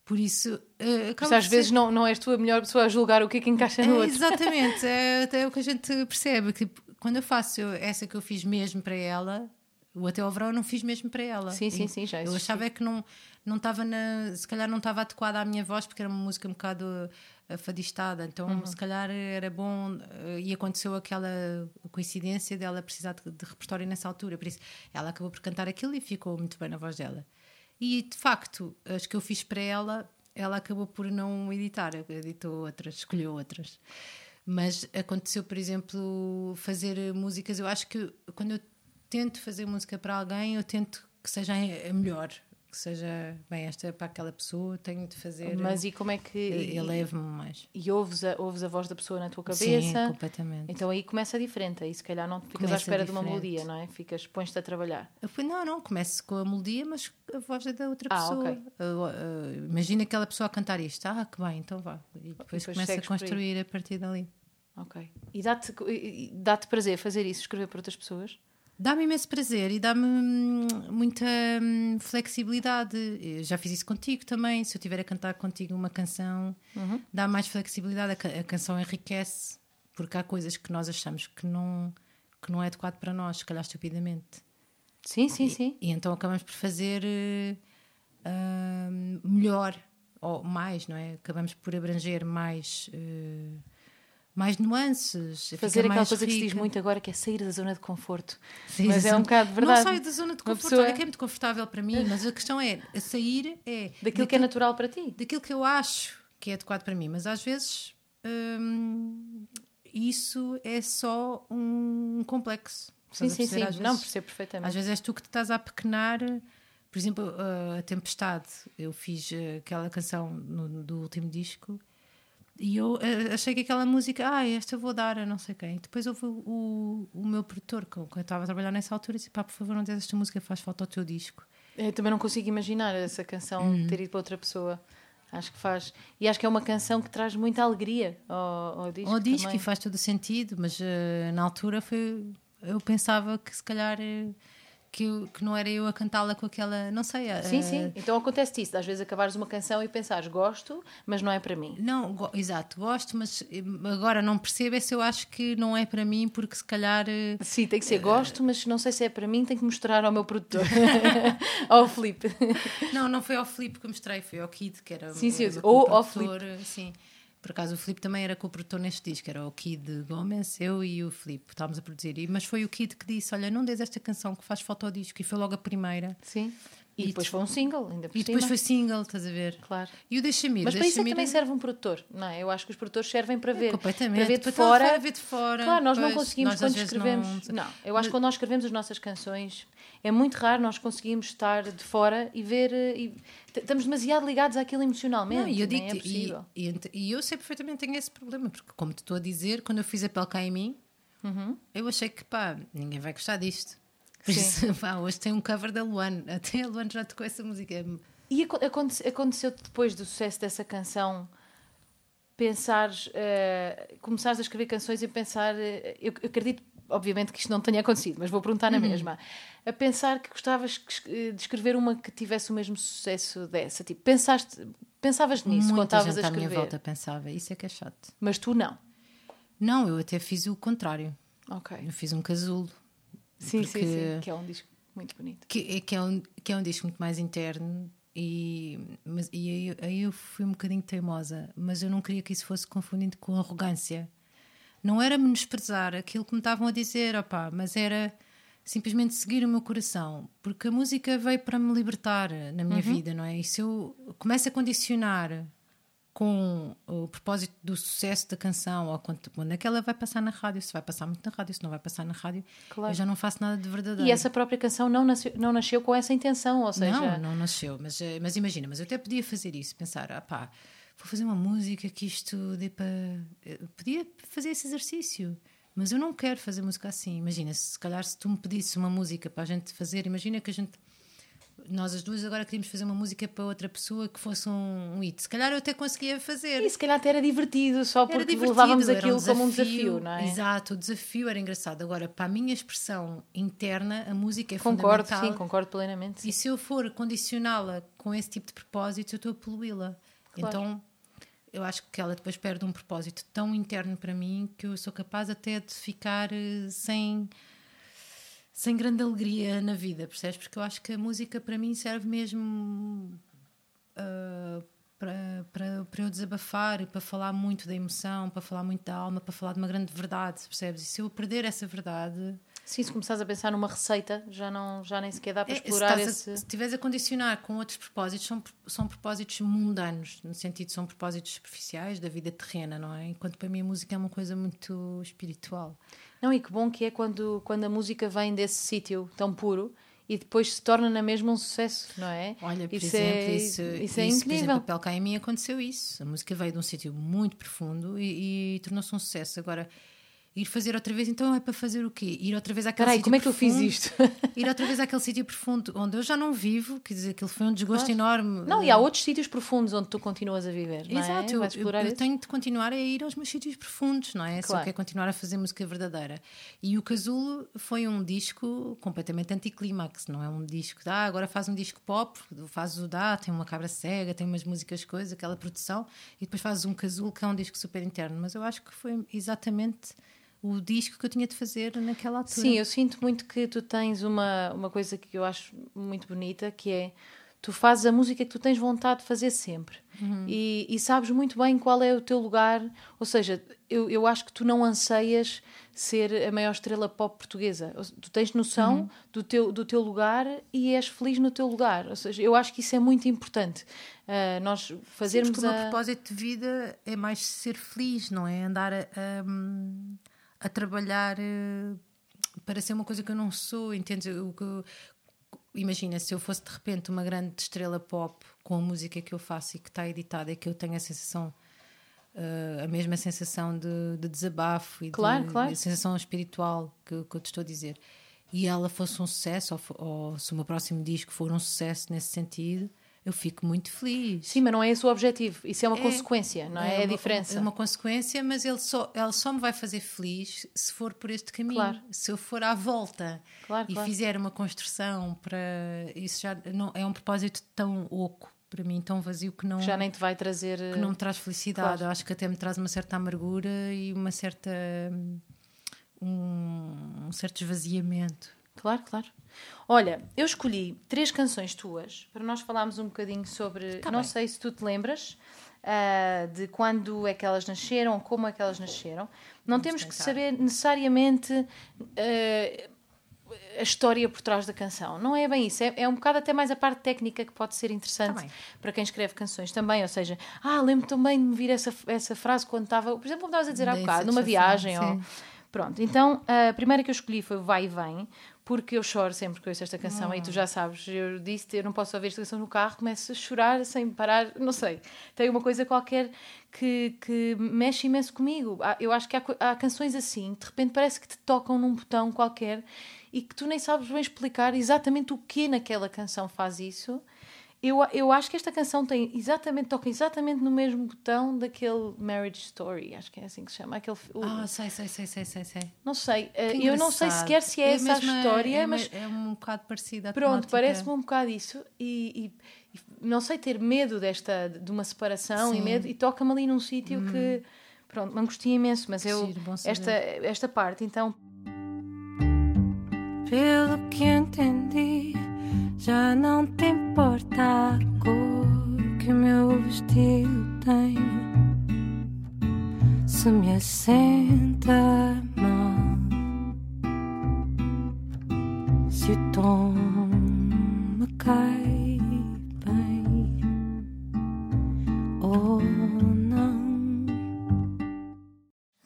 Por isso, uh, acaba Mas às por ser- vezes não, não és tu a melhor pessoa a julgar o que é que encaixa no é, outro. Exatamente, é até o que a gente percebe. Que tipo, quando eu faço eu- essa que eu fiz mesmo para ela, o Até ao Verão eu não fiz mesmo para ela. Sim, sim, E sim, já Eu existia. achava é que não não estava na, se calhar não estava adequada à minha voz porque era uma música um bocado afadistada, então Uhum. se calhar era bom eh, e aconteceu aquela coincidência dela precisar de, de repertório nessa altura, por isso ela acabou por cantar aquilo e ficou muito bem na voz dela. E de facto, as que eu fiz para ela, ela acabou por não editar, editou outras, escolheu outras. Mas aconteceu, por exemplo, fazer músicas. Eu acho que quando eu tento fazer música para alguém, eu tento que seja a melhor, que seja bem, esta é para aquela pessoa, tenho de fazer. Mas e como é que. eleve-me mais. E ouves a, ouves a voz da pessoa na tua Sim, cabeça? completamente. então aí começa diferente. Aí se calhar não ficas à Começa espera de uma diferente. melodia, não é? Ficas, pões-te a trabalhar. Não, não, começo com a melodia, mas a voz é da outra Ah, pessoa. ok. Eu, uh, imagina aquela pessoa a cantar isto. Ah, que bem, então vá. E depois, depois começa a construir a partir dali. Ok. E dá-te dá-te prazer fazer isso, escrever para outras pessoas? Dá-me imenso prazer e dá-me hum, muita hum, flexibilidade. Eu já fiz isso contigo também. Se eu estiver a cantar contigo uma canção, Uhum. dá mais flexibilidade. A, a canção enriquece, porque há coisas que nós achamos que não, que não é adequado para nós, se calhar estupidamente. Sim, sim, sim. E então acabamos por fazer hum, melhor ou mais, não é? Acabamos por abranger mais. eh, mais nuances, Fazer aquela coisa que se diz rica. muito agora, que é sair da zona de conforto. Sim, Mas é um bocado verdade. Não saio da zona de conforto, pessoa- olha que é muito confortável para mim, mas a questão é, a sair é Daquilo que é natural para ti. daquilo que eu acho que é adequado para mim, mas às vezes hum, isso é só um complexo. Sim, sim, sim. Às Não, vezes- percebo perfeitamente. às vezes és tu que te estás a apequenar. Por exemplo, a Tempestade, eu fiz uh, aquela canção no- do último disco e eu uh, achei que aquela música, ah, esta eu vou dar a não sei quem. Depois houve o, o, o meu produtor, com quem eu estava a trabalhar nessa altura, e disse: pá, por favor, não des esta música, faz falta ao teu disco. Eu também não consigo imaginar essa canção Uhum. ter ido para outra pessoa. Acho que faz. E acho que é uma canção que traz muita alegria ao, ao disco. Ao disco também. e faz todo o sentido, mas uh, na altura foi, eu pensava que se calhar uh, que, eu- que não era eu a cantá-la com aquela. Não sei. a- Sim, sim. Então acontece isso, às vezes acabares uma canção e pensares, gosto, mas não é para mim. Não, go- exato, gosto, mas eh, agora não percebo é se eu acho que não é para mim, porque se calhar. eh, Sim, tem que ser gosto, mas não sei se é para mim, tenho que mostrar ao meu produtor, ao Felipe. Não, não foi ao Filipe que eu mostrei, foi ao Kid, que era Sim, sim, era ou ao co-produtor, Sim. Por acaso o Filipe também era co-produtor neste disco, era o Kid Gomes, eu e o Filipe, estávamos a produzir. E- Mas foi o Kid que disse: Olha, não des esta canção que faz foto ao disco, e foi logo a primeira. Sim. E, E depois foi um single, ainda por E depois cima. foi single, estás a ver? Claro. E o Deixa-me. Mas para isso é que também ir- serve um produtor, não é? Eu acho que os produtores servem para ver. completamente. Para ver de Para fora. fora, ver de fora. Claro, nós não Pois, conseguimos nós quando escrevemos. não- Não, eu acho que quando nós escrevemos as nossas canções é muito raro nós conseguimos estar de fora e ver. eh, E, estamos demasiado ligados àquilo emocionalmente. Não, e eu nem digo é possível. e, e, e eu sei perfeitamente tenho esse problema, porque como te estou a dizer, quando eu fiz a pele cá em mim, eu achei que pá, ninguém vai gostar disto. Por Sim. isso, pá, hoje tem um cover da Luane, até a Luane já tocou essa música. E aco- aconte- aconteceu depois do sucesso dessa canção pensares, eh, começares a escrever canções e pensar, eh, eu, eu acredito, obviamente que isto não tenha acontecido, mas vou perguntar Uhum. na mesma, a pensar que gostavas eh, de escrever uma que tivesse o mesmo sucesso dessa, tipo, pensaste, pensavas nisso quando Muita estavas gente a à minha escrever, volta pensava, isso é que é chato. mas tu não. Não, eu até fiz o contrário. Ok. Eu fiz um casulo, Sim, sim, sim, que é um disco muito bonito. que, é- que, é, um, que é um disco muito mais interno. E, mas, e aí, aí eu fui um bocadinho teimosa, mas eu não queria que isso fosse confundido com arrogância. Não era menosprezar aquilo que me estavam a dizer, opá, mas era simplesmente seguir o meu coração, porque a música veio para me libertar na minha vida, não é? E se eu começo a condicionar com o propósito do sucesso da canção, ou quando, quando é que ela vai passar na rádio, se vai passar muito na rádio, se não vai passar na rádio, Claro. eu já não faço nada de verdadeiro. E essa própria canção não nasceu, não nasceu com essa intenção, ou seja, Não, não nasceu, mas, eh, mas imagina, mas eu até podia fazer isso, pensar, ah pá, vou fazer uma música que isto dê para. eu Podia fazer esse exercício, mas eu não quero fazer música assim. Imagina, se calhar se tu me pedisse uma música para a gente fazer, imagina que a gente. Nós as duas agora queríamos fazer uma música para outra pessoa que fosse um, um hit. Se calhar eu até conseguia fazer. E se calhar até era divertido, só porque divertido, levávamos aquilo como um desafio, não é? Exato, o desafio era engraçado. Agora, para a minha expressão interna, a música é Concordo, fundamental. sim, concordo plenamente. sim. E se eu for condicioná-la com esse tipo de propósito, eu estou a poluí-la. Claro. Então, eu acho que ela depois perde um propósito tão interno para mim que eu sou capaz até de ficar eh, sem sem grande alegria na vida, percebes? Porque eu acho que a música para mim serve mesmo ah, para, para, para eu desabafar, para falar muito da emoção, para falar muito da alma, para falar de uma grande verdade, percebes? E se eu perder essa verdade, Sim, se começares a pensar numa receita, já, não, já nem sequer dá para é, se explorar a- esse. Se estiveres a condicionar com outros propósitos, são, são propósitos mundanos, no sentido são propósitos superficiais da vida terrena, não é? Enquanto para mim a música é uma coisa muito espiritual. Não, e que bom que é quando, quando a música vem desse sítio tão puro e depois se torna na mesma um sucesso, não é? Olha, por isso exemplo, é, isso, isso é isso, por exemplo, incrível. a Pele Cá em mim aconteceu isso. A música veio de um sítio muito profundo e, e tornou-se um sucesso. Agora, ir fazer outra vez, então é para fazer o quê? Ir outra vez àquele aí, sítio como é que eu fiz profundo, isto? Ir outra vez àquele sítio profundo onde eu já não vivo, quer dizer, aquilo foi um desgosto Claro. enorme. Não, e há outros sítios profundos onde tu continuas a viver, não Exato, é? eu, eu, tenho de continuar a ir aos meus sítios profundos, não é? Se Claro. eu quero continuar a fazer música verdadeira. E o Casulo foi um disco completamente anticlímax, não é um disco de, ah, agora faz um disco pop, faz o dá, tem uma cabra cega, tem umas músicas, coisas, aquela produção, e depois fazes um Casulo que é um disco super interno. Mas eu acho que foi exatamente o disco que eu tinha de fazer naquela altura. Sim, eu sinto muito que tu tens uma, uma coisa que eu acho muito bonita, que é tu fazes a música que tu tens vontade de fazer sempre. E, e sabes muito bem qual é o teu lugar. Ou seja, eu, eu acho que tu não anseias ser a maior estrela pop portuguesa. Tu tens noção do, teu, do teu lugar e és feliz no teu lugar. Ou seja, eu acho que isso é muito importante. Ah, nós Sim, fazermos porque o meu propósito de vida é mais ser feliz, não é? Andar a, a- a trabalhar eh, para ser uma coisa que eu não sou, entendes? O que- imagina, se eu fosse de repente uma grande estrela pop com a música que eu faço e que está editada e que eu tenho a sensação, eh, a mesma sensação de, de desabafo e Claro, de, claro. de sensação espiritual que, que eu te estou a dizer, e ela fosse um sucesso, ou, ou se o meu próximo disco for um sucesso nesse sentido, eu fico muito feliz. Sim, mas não é esse o objetivo. Isso é uma É. consequência, não é? É, a uma- diferença. É uma consequência, mas ele só, ela só me vai fazer feliz se for por este caminho. Claro. Se eu for à volta Claro, e claro. fizer uma construção para. Isso já não, é um propósito tão oco para mim, tão vazio que não, já nem te vai trazer. que não me traz felicidade. Claro. Eu acho que até me traz uma certa amargura e uma certa. um, um certo esvaziamento. Claro, claro. Olha, eu escolhi três canções tuas para nós falarmos um bocadinho sobre. Tá não bem. sei se tu te lembras ah, de quando é que elas nasceram, como é que elas nasceram. Não temos que tentar. saber necessariamente ah, a história por trás da canção. Não é bem isso. É, é um bocado até mais a parte técnica que pode ser interessante Tá para quem escreve canções também. Ou seja, ah, lembro também de me vir essa, essa frase quando estava, por exemplo, como estavas a dizer há Da bocado, numa viagem. Ou. Pronto, então a primeira que eu escolhi foi o Vai e Vem, porque eu choro sempre que ouço esta canção, e tu já sabes, eu disse eu não posso ouvir esta canção no carro, começo a chorar sem parar, não sei. Tem uma coisa qualquer que, que mexe imenso comigo. Eu acho que há, há canções assim, de repente parece que te tocam num botão qualquer e que tu nem sabes bem explicar exatamente o que naquela canção faz isso. Eu, eu acho que esta canção tem exatamente, toca exatamente no mesmo botão daquele Marriage Story, acho que é assim que se chama. Aquele, o- Ah, sei, sei, sei, sei, sei. sei. não sei, eh, Que eu não sei sequer se é, essa a mesmo história, é, mas É um bocado parecida. a pronto, parece-me um bocado isso. E, e- e não sei, ter medo desta, de uma separação e Sim. Uhum. medo, e toca-me ali num sítio que, pronto, me angustia imenso, mas eu, giro, esta, esta parte, então, Pelo que entendi, já não te importa a cor que o meu vestido tem. Se me assenta mal, se o tom me cai bem ou não.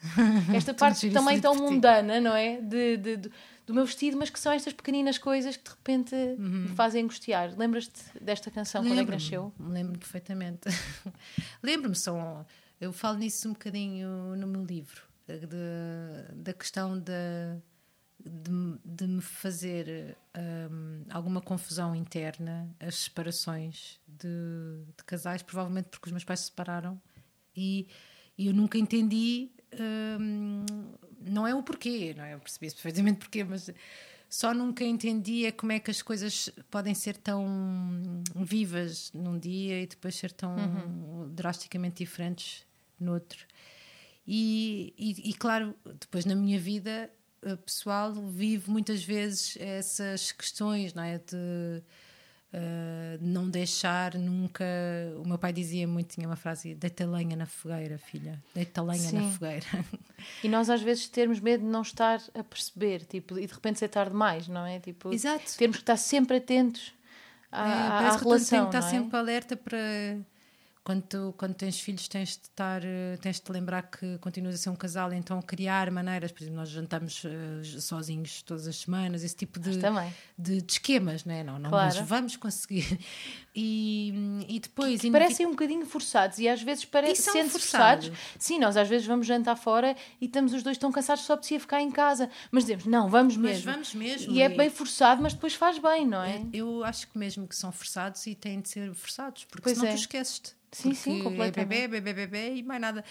esta parte também tão mundana, não é? De, de- de- do meu vestido, mas que são estas pequeninas coisas que de repente me fazem angustiar. Lembras-te desta canção, quando é que nasceu? Lembro-me perfeitamente. Lembro-me, são, eu falo nisso um bocadinho no meu livro, de- da questão de, de, de me fazer hum, alguma confusão interna, as separações de, de casais, provavelmente porque os meus pais se separaram e, e eu nunca entendi. hum, não é o porquê, não é? Eu percebi perfeitamente porquê, mas só nunca entendia como é que as coisas podem ser tão vivas num dia e depois ser tão drasticamente diferentes no outro. E, e, e, claro, depois na minha vida eh, pessoal vivo muitas vezes essas questões, não é? De eh, não deixar nunca. O meu pai dizia muito, tinha uma frase: deita lenha na fogueira, filha, deita lenha na Sim. fogueira. E nós às vezes termos medo de não estar a perceber, tipo, e de repente ser tarde demais, não é? Tipo, Exato. termos que estar sempre atentos à, É, à- parece à que relação. que estar é? sempre alerta para. Quando, tu- quando tens filhos, tens de estar, eh, tens de te lembrar que continuas a ser um casal, então criar maneiras, por exemplo, nós jantamos eh, sozinhos todas as semanas, esse tipo de, de, de esquemas, não é? Não, não, Claro. mas vamos conseguir. E, e depois. Que parecem um bocadinho forçados e às vezes parece são sendo forçados. forçados. Sim, nós às vezes vamos jantar fora e estamos os dois tão cansados que só precisa ficar em casa. Mas dizemos, não, vamos Mas mesmo. vamos mesmo, E é bem forçado, mas depois faz bem, não é? Eu acho que mesmo que são forçados e têm de ser forçados, porque Pois senão é. tu esqueces-te. Sim, sim, Porque completamente. É bebê, bebê, bebê e mais nada.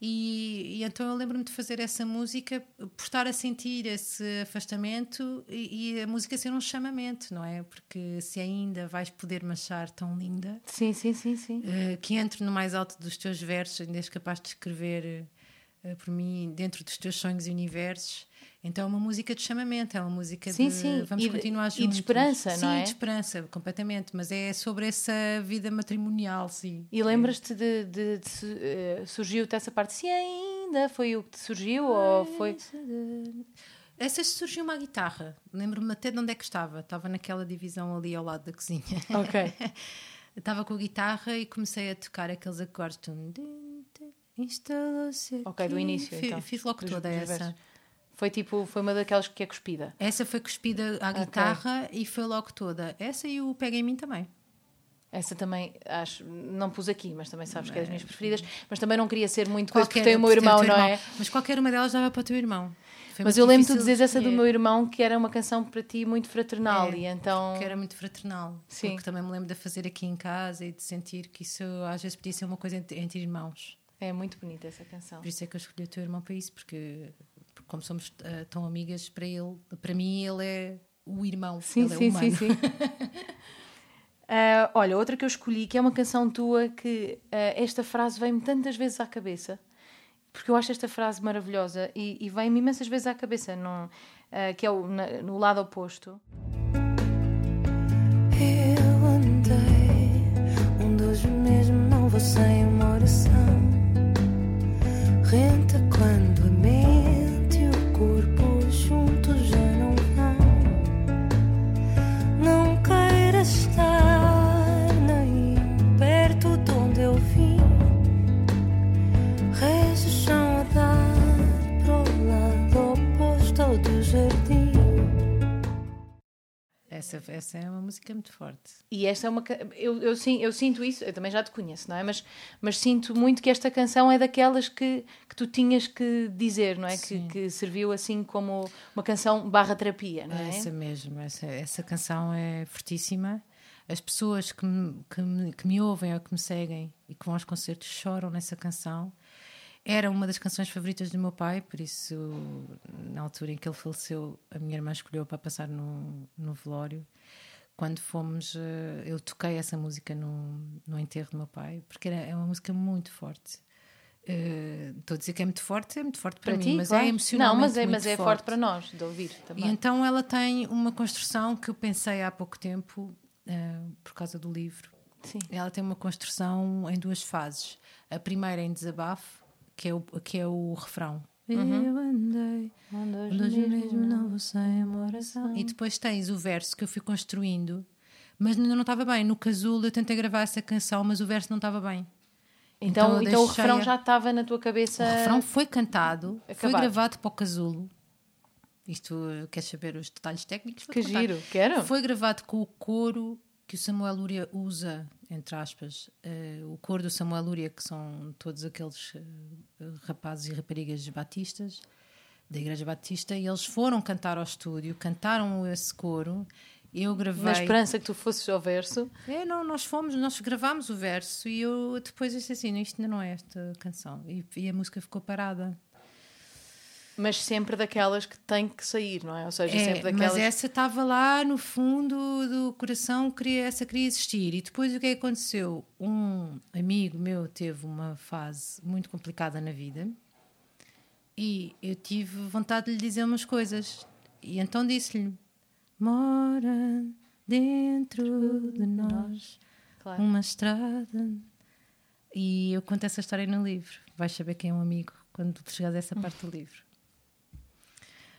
E, e então eu lembro-me de fazer essa música por estar a sentir esse afastamento e, e a música ser um chamamento, não é? Porque se ainda vais poder me achar tão linda, Sim, sim, sim, sim. eh, que entre no mais alto dos teus versos, ainda és capaz de escrever eh, por mim dentro dos teus sonhos e universos. Então é uma música de chamamento, é uma música Sim, de sim. vamos E de- continuar e de juntos. esperança, sim, não é? de esperança, completamente. Mas é sobre essa vida matrimonial, sim. E lembras-te de, de- de eh, surgiu-te essa parte? Se ainda foi o que te surgiu ou foi. Essa surgiu uma guitarra. Lembro-me até de onde é que estava. Estava naquela divisão ali ao lado da cozinha. Ok. Estava com a guitarra e comecei a tocar aqueles acordes. Instalou-se Ok, do início, então, Fiz logo toda essa. versos. Foi tipo, foi uma daquelas que é cuspida. Essa foi cuspida à guitarra e foi logo toda. Essa e o Pega em Mim também. Essa também, acho, não pus aqui, mas também sabes que é das minhas preferidas. Mas também não queria ser muito coisa, porque Qualquer- tem o meu irmão, teu não é? Mas qualquer uma delas dava para o teu irmão. foi Mas eu lembro-te de dizeres essa do meu irmão, que era uma canção para ti muito fraternal. É, e então. Que era muito fraternal. Sim. Porque também me lembro de fazer aqui em casa e de sentir que isso às vezes podia ser uma coisa entre, entre irmãos. É muito bonita essa canção. Por isso é que eu escolhi o teu irmão para isso, porque, porque como somos ah, tão amigas, para ele, para mim, ele é o irmão. Sim, ele sim, é humano. sim, sim. Ah, olha, outra que eu escolhi, que é uma canção tua, que ah, esta frase vem-me tantas vezes à cabeça, porque eu acho esta frase maravilhosa e, e vem-me imensas vezes à cabeça, num, ah, que é o, na- no lado oposto. Eu andei um dos mesmo, não vou sem uma oração. Renta quando Essa, essa é uma música muito forte. E esta é uma. Eu, eu, sim- eu sinto isso, eu também já te conheço, não é? Mas, mas sinto muito que esta canção é daquelas que, que tu tinhas que dizer, não é? Que, que serviu assim como uma canção barra terapia, não é? Essa mesmo, essa, essa canção é fortíssima. As pessoas que me, que, me, que me ouvem ou que me seguem e que vão aos concertos choram nessa canção. Era uma das canções favoritas do meu pai, por isso, na altura em que ele faleceu, a minha irmã escolheu para passar no, no velório. Quando fomos, eh, eu toquei essa música no, no enterro do meu pai, porque era, é uma música muito forte. Eh, Estou a dizer que é muito forte, é muito forte para, Para mim, ti, mas claro. é emocionalmente Não, mas é, mas é forte. para nós de ouvir e também. então ela tem uma construção que eu pensei há pouco tempo, eh, por causa do livro. Sim. Ela tem uma construção em duas fases. A primeira em desabafo, que é o, que é o refrão. Eu andei, longe mesmo, não vou sem uma oração. E depois tens o verso que eu fui construindo, mas ainda não estava bem. No casulo eu tentei gravar essa canção, mas o verso não estava bem. Então, eu então, o refrão a- já estava na tua cabeça. O refrão foi cantado, foi Acabado. gravado para o casulo. Isto, queres saber os detalhes técnicos? Que giro, quero. Foi gravado com o coro que o Samuel Lúria usa, entre aspas, eh, o coro do Samuel Lúria, que são todos aqueles eh, rapazes e raparigas batistas da Igreja Batista, e eles foram cantar ao estúdio, cantaram esse coro. Eu gravei. Na esperança que tu fosses ao verso. É, não, nós fomos, nós gravámos o verso e eu depois disse assim: isto ainda não é esta canção. E, e a música ficou parada. Mas sempre daquelas que têm que sair, não é? Ou seja, É, sempre daquelas. Mas essa estava lá no fundo do coração, queria, essa queria existir. E depois o que é que aconteceu? Um amigo meu teve uma fase muito complicada na vida e eu tive vontade de lhe dizer umas coisas. E então disse-lhe: Mora dentro de nós Claro. uma estrada. E eu conto essa história no livro. Vais saber quem é um amigo quando chegares a essa parte do livro.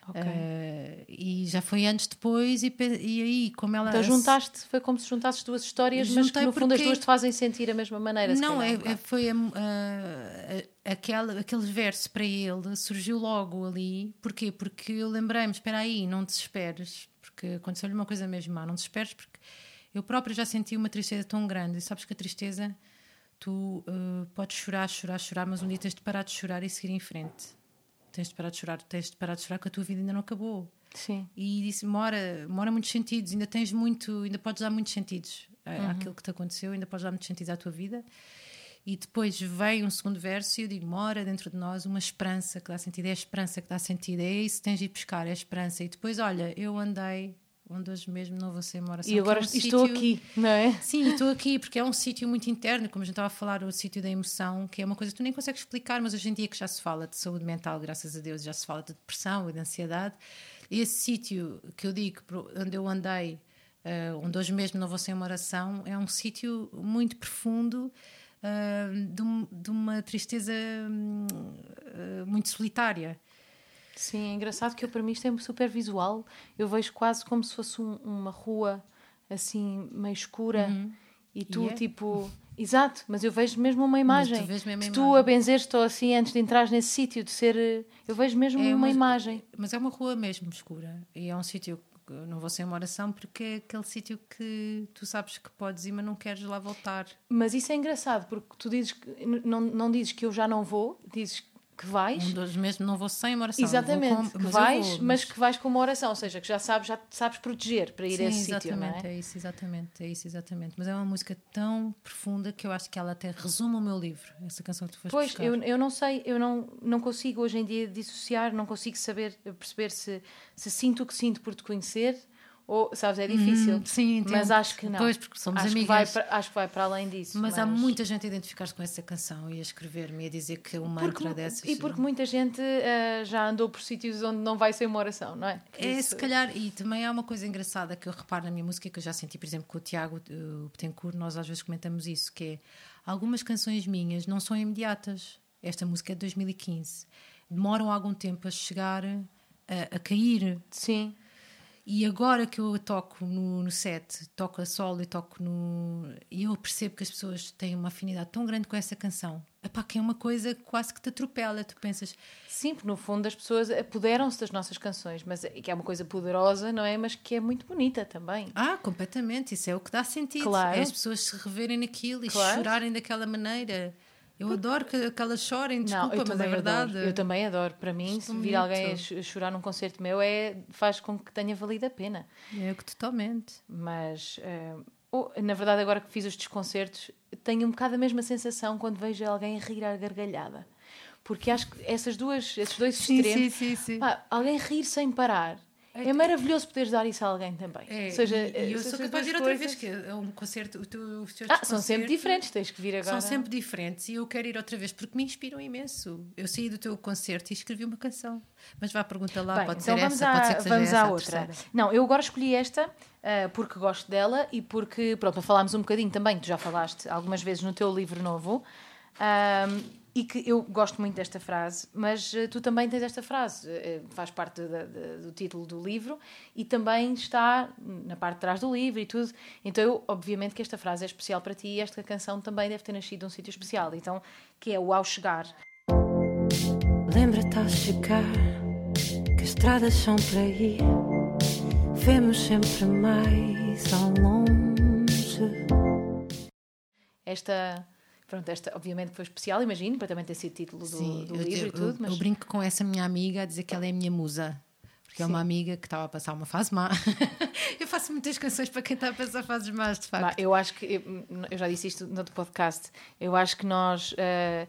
Ok. Eh, e já foi antes depois e, e aí como ela Então juntaste, foi como se juntasses duas histórias, mas que no fundo as porque- duas te fazem sentir a mesma maneira. não é, é- foi a, a- aquele, aquele verso para ele surgiu logo ali porquê? porque eu lembrei-me espera aí, não desesperes porque aconteceu-lhe uma coisa mesmo má, não desesperes porque eu própria já senti uma tristeza tão grande e sabes que a tristeza tu eh, podes chorar, chorar, chorar mas um dia tens de parar de chorar e seguir em frente tens de parar de chorar, tens de parar de chorar que a tua vida ainda não acabou Sim. e disse mora, mora muitos sentidos, ainda tens muito, ainda podes dar muitos sentidos à- àquilo que te aconteceu, ainda podes dar muitos sentidos à tua vida. E depois vem um segundo verso e eu digo: mora dentro de nós uma esperança que dá sentido, é a esperança que dá sentido, é isso que tens de ir buscar, é a esperança. E depois, olha, eu andei onde hoje mesmo não vou ser oração. E agora é um estou sítio- aqui, não é? Sim, estou aqui porque é um sítio muito interno, como a gente estava a falar, o sítio da emoção, que é uma coisa que tu nem consegues explicar, mas hoje em dia que já se fala de saúde mental, graças a Deus, já se fala de depressão e de ansiedade. Esse sítio que eu digo, onde eu andei, eh, onde hoje mesmo não vou sem uma oração, é um sítio muito profundo, eh, de, de uma tristeza eh, muito solitária. Sim, é engraçado que eu, para mim isto é super visual. Eu vejo quase como se fosse um- uma rua assim meio escura e tu E é. tipo. Exato, mas eu vejo mesmo uma imagem. vês mesmo tu imagem. a benzeres-te assim antes de entrar nesse sítio, de ser. eh, Eu vejo mesmo É uma, uma- imagem. Mas é uma rua mesmo escura. E é um sítio não vou sem uma oração porque é aquele sítio que tu sabes que podes ir, mas não queres lá voltar. Mas isso é engraçado, porque tu dizes que não, não dizes que eu já não vou, dizes que vais. Um dos mesmos, não vou sem uma oração. Exatamente, vou com- que mas vais, vou, mas que vais com uma oração, ou seja, que já sabes, já sabes proteger para ir Sim, a esse sítio, não exatamente, é? é isso, exatamente, é isso, exatamente. Mas é uma música tão profunda que eu acho que ela até resume o meu livro, essa canção que tu foste Pois, buscar. eu, eu não sei, eu não, não consigo hoje em dia dissociar, não consigo saber, perceber se, se sinto o que sinto por te conhecer ou, sabes, é difícil. Hum, sim, entendo. mas acho que não. Pois, porque somos acho amigas. Que vai para, acho que vai para além disso. Mas, há muita gente a identificar-se com essa canção e a escrever-me e a dizer que o mantra dessas. E porque muita gente ah, já andou por sítios onde não vai ser uma oração, não é? Por É, isso- se calhar, e também há uma coisa engraçada que eu reparo na minha música, que eu já senti, por exemplo, com o Tiago o Betancourt, nós às vezes comentamos isso, que é algumas canções minhas não são imediatas. Esta música é de 2015. Demoram algum tempo a chegar, a, a cair. Sim. E agora que eu toco no, no set, toco a solo e toco no. E eu percebo que as pessoas têm uma afinidade tão grande com essa canção. Epá, que é uma coisa quase que te atropela. Tu pensas, Sim, porque no fundo as pessoas apoderam-se das nossas canções, mas é- que é uma coisa poderosa, não é? Mas que é muito bonita também. Ah, completamente. Isso é o que dá sentido. Claro. É as pessoas se reverem naquilo e Claro. chorarem daquela maneira. Eu adoro que, que elas chorem, desculpa, eu mas é verdade. Adoro. Eu também adoro. Para mim, Gosto se vir muito. alguém chorar num concerto meu, é, faz com que tenha valido a pena. É que totalmente. Mas, eh, oh, na verdade, agora que fiz os desconcertos, tenho um bocado a mesma sensação quando vejo alguém a rir à gargalhada. Porque acho que essas duas, esses dois extremos. sim, sim. pá, alguém rir sem parar. É maravilhoso poderes dar isso a alguém também. É, Ou seja, e, eu essas sou capaz de ir outra coisas- vez, que é um concerto. O teu, os teus Ah, são sempre diferentes, tens que vir agora. São sempre diferentes e eu quero ir outra vez porque me inspiram imenso. Eu saí do teu concerto e escrevi uma canção. Mas vá, pergunta lá, Bem, pode então ser vamos essa, à, pode ser que seja vamos essa à outra. Não, eu agora escolhi esta ah, porque gosto dela e porque, pronto, para falarmos um bocadinho também, tu já falaste algumas vezes no teu livro novo, ahm, e que eu gosto muito desta frase, mas ah, tu também tens esta frase, eh, faz parte da- da- do título do livro e também está na parte de trás do livro e tudo. Então, eu, obviamente, que esta frase é especial para ti e esta canção também deve ter nascido num sítio especial, então, que é o Ao Chegar. Lembra-te ao chegar que as estradas são por aí. Vemos sempre mais ao longe. Esta, pronto, esta obviamente foi especial, imagino, para também ter sido título do, Sim, do livro eu- e tudo, mas eu brinco com essa minha amiga a dizer que ela é a minha musa. Porque é uma amiga que estava a passar uma fase má. eu faço muitas canções para quem está a passar fases más, de facto. Bah, eu acho que, eu, eu já disse isto no outro podcast, eu acho que nós eh,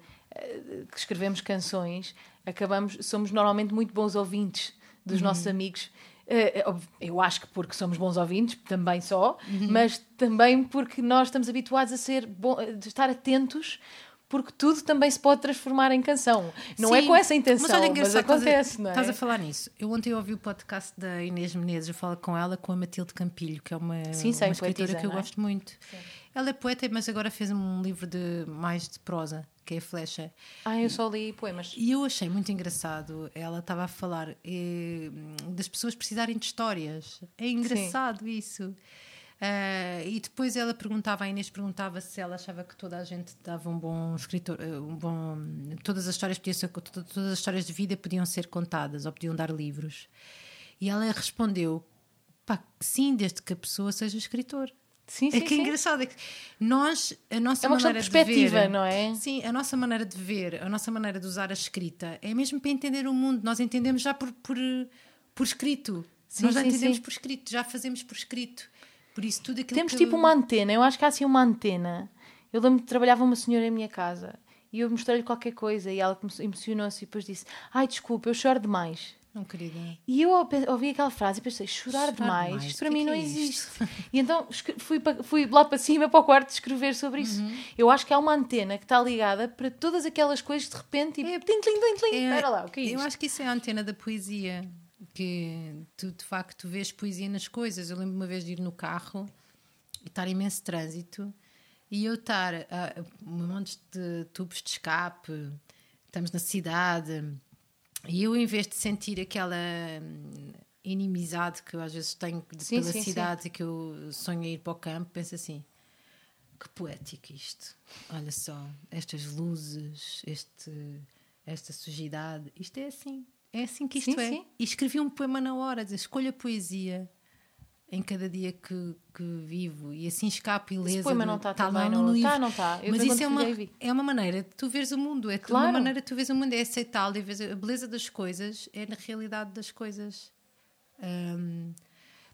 que escrevemos canções, acabamos, somos normalmente muito bons ouvintes dos Uhum. nossos amigos. Eh, eh, eu acho que porque somos bons ouvintes, também só, Uhum. mas também porque nós estamos habituados a ser bom, a estar atentos. Porque tudo também se pode transformar em canção. Não é Sim, com essa intenção, mas, olha, engraçado, acontece, estás a, não é? Estás a falar nisso. Eu ontem ouvi o podcast da Inês Menezes, eu falo com ela, com a Matilde Campilho, que é uma, Sim, uma escritora poetisa, que eu é? gosto muito. Ela é poeta, mas agora fez um livro de mais de prosa, que é a Flecha. Ah, eu só li poemas. E eu achei muito engraçado. Ela estava a falar eh, das pessoas precisarem de histórias. É engraçado isso. Ah, e depois ela perguntava, a Inês perguntava se ela achava que toda a gente dava um bom escritor, eh, um bom, todas as histórias podiam ser, to- todas as histórias de vida podiam ser contadas ou podiam dar livros. E ela respondeu: pá, sim, desde que a pessoa seja escritor. Sim, É sim, que é sim. engraçado, é que nós, a nossa É uma questão de maneira perspectiva, ver, não é? Sim, a nossa maneira de ver, a nossa maneira de usar a escrita é mesmo para entender o mundo. Nós entendemos já por, por, por escrito. Sim, Nós já entendemos por escrito, já fazemos por escrito. Por isso, tudo aquilo Temos que... tipo uma antena, eu acho que há assim uma antena. Eu lembro que trabalhava uma senhora em minha casa e eu mostrei-lhe qualquer coisa e ela emocionou-se e depois disse: Ai, desculpa, eu choro demais. Não, querida. E eu ouvi aquela frase e pensei: chorar, Chorar demais, demais, isto para que mim é que não é existe. E então fui, fui lá para cima, para o quarto, escrever sobre isso. Uhum. Eu acho que há uma antena que está ligada para todas aquelas coisas de repente e tlim, tlim, tlim, tlim. É, Espera lá, o que é eu isto? acho que isso é a antena da poesia. Que tu, de facto, vês poesia nas coisas. Eu lembro uma vez de ir no carro e estar imenso trânsito e eu estar a um monte de tubos de escape, estamos na cidade, e eu, em vez de sentir aquela hum, inimizade que eu às vezes tenho de- Sim, pela sim, sim. cidade e que eu sonho ir para o campo, penso assim. Que poético isto. Olha só, estas luzes, este, esta sujidade. Isto é assim. É assim que isto Sim, é. sim. E escrevi um poema na hora, dizer, escolha poesia. Em cada dia que, que vivo e assim escapo ilesa. Esse poema não está tá lá no... livro. Está, não está. Mas isso é uma, é uma maneira de tu veres o mundo, é Claro. uma maneira de tu veres o mundo, é aceitá-lo, e veres a beleza das coisas é na realidade das coisas. Ahm,